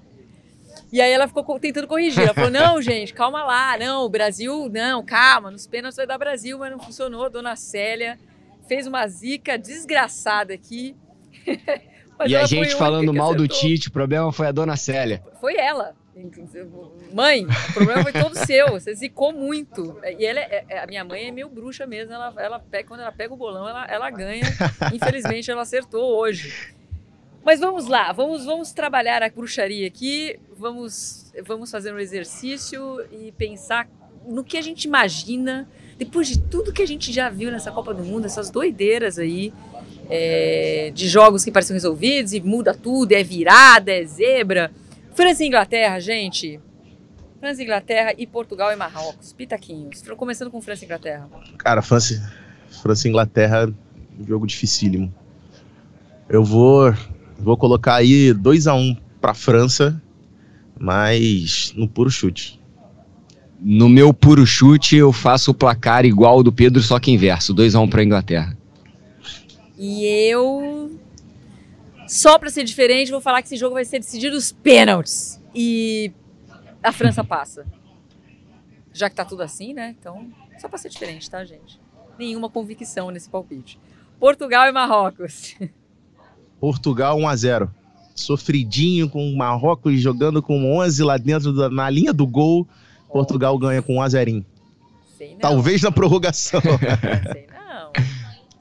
E aí ela ficou co- tentando corrigir. Ela falou, não, gente, calma lá. Não, o Brasil, não, calma. Nos pênaltis vai dar Brasil, mas não funcionou. Dona Célia fez uma zica desgraçada aqui. E a gente falando mal do acertou. Tite, o problema foi a dona Célia. Foi ela. Mãe, o problema foi todo seu. Você zicou muito. E ela é- é- a minha mãe é meio bruxa mesmo. Ela, ela pega, quando ela pega o bolão, ela, ela ganha. Infelizmente, ela acertou hoje. Mas vamos lá, vamos, vamos trabalhar a bruxaria aqui. Vamos, vamos fazer um exercício e pensar no que a gente imagina. Depois de tudo que a gente já viu nessa Copa do Mundo, essas doideiras aí, é, de jogos que parecem resolvidos e muda tudo, é virada, é zebra. França e Inglaterra, gente. França e Inglaterra e Portugal e Marrocos. Pitaquinhos. Começando com França e Inglaterra. Cara, França, França e Inglaterra, jogo dificílimo. Eu vou, vou colocar aí 2 a 1 um pra França, mas no puro chute. No meu puro chute, eu faço o placar igual ao do Pedro, só que inverso. 2x1 pra Inglaterra. E eu. Só pra ser diferente, vou falar que esse jogo vai ser decidido os pênaltis. E a França passa. Já que tá tudo assim, né? Então, só pra ser diferente, tá, gente? Nenhuma convicção nesse palpite. Portugal e Marrocos. Portugal 1 a 0 Sofridinho com o Marrocos jogando com 11 lá dentro da, na linha do gol. Portugal ganha com 1 a 0 Sei não. Talvez na prorrogação. Sei não.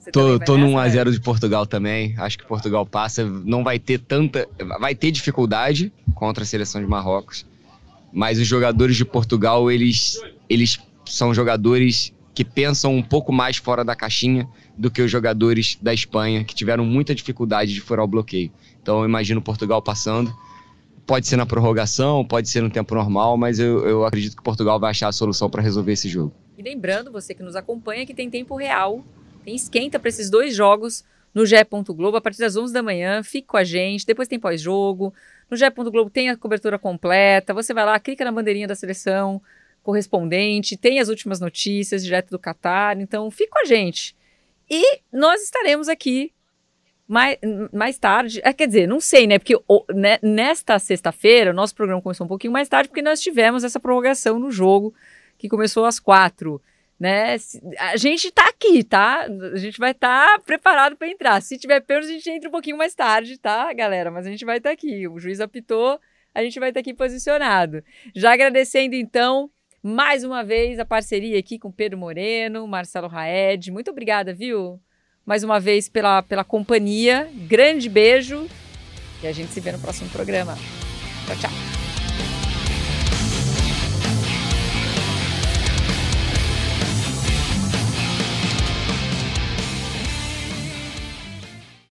Você Tô, tô no nessa, né? 1x0 de Portugal também. Acho que Portugal passa. Não vai ter tanta. Vai ter dificuldade contra a seleção de Marrocos. Mas os jogadores de Portugal, eles, eles são jogadores que pensam um pouco mais fora da caixinha do que os jogadores da Espanha, que tiveram muita dificuldade de furar o bloqueio. Então eu imagino Portugal passando. Pode ser na prorrogação, pode ser no tempo normal, mas eu, eu acredito que Portugal vai achar a solução para resolver esse jogo. E lembrando, você que nos acompanha, que tem tempo real, tem esquenta para esses dois jogos no GE. Globo a partir das 11 da manhã. Fique com a gente, depois tem pós-jogo. No GE. Globo tem a cobertura completa. Você vai lá, clica na bandeirinha da seleção correspondente, tem as últimas notícias direto do Catar. Então, fique com a gente. E nós estaremos aqui mais, mais tarde. É, quer dizer, não sei, né? Porque o- né, nesta sexta-feira, o nosso programa começou um pouquinho mais tarde, porque nós tivemos essa prorrogação no jogo que começou às quatro. Né? A gente tá aqui, tá? A gente vai estar preparado para entrar. Se tiver pênalti, a gente entra um pouquinho mais tarde, tá, galera? Mas a gente vai estar aqui. O juiz apitou, a gente vai estar aqui posicionado. Já agradecendo, então, mais uma vez a parceria aqui com Pedro Moreno, Marcelo Raed. Muito obrigada, viu? Mais uma vez pela, pela companhia. Grande beijo e a gente se vê no próximo programa. Tchau, tchau.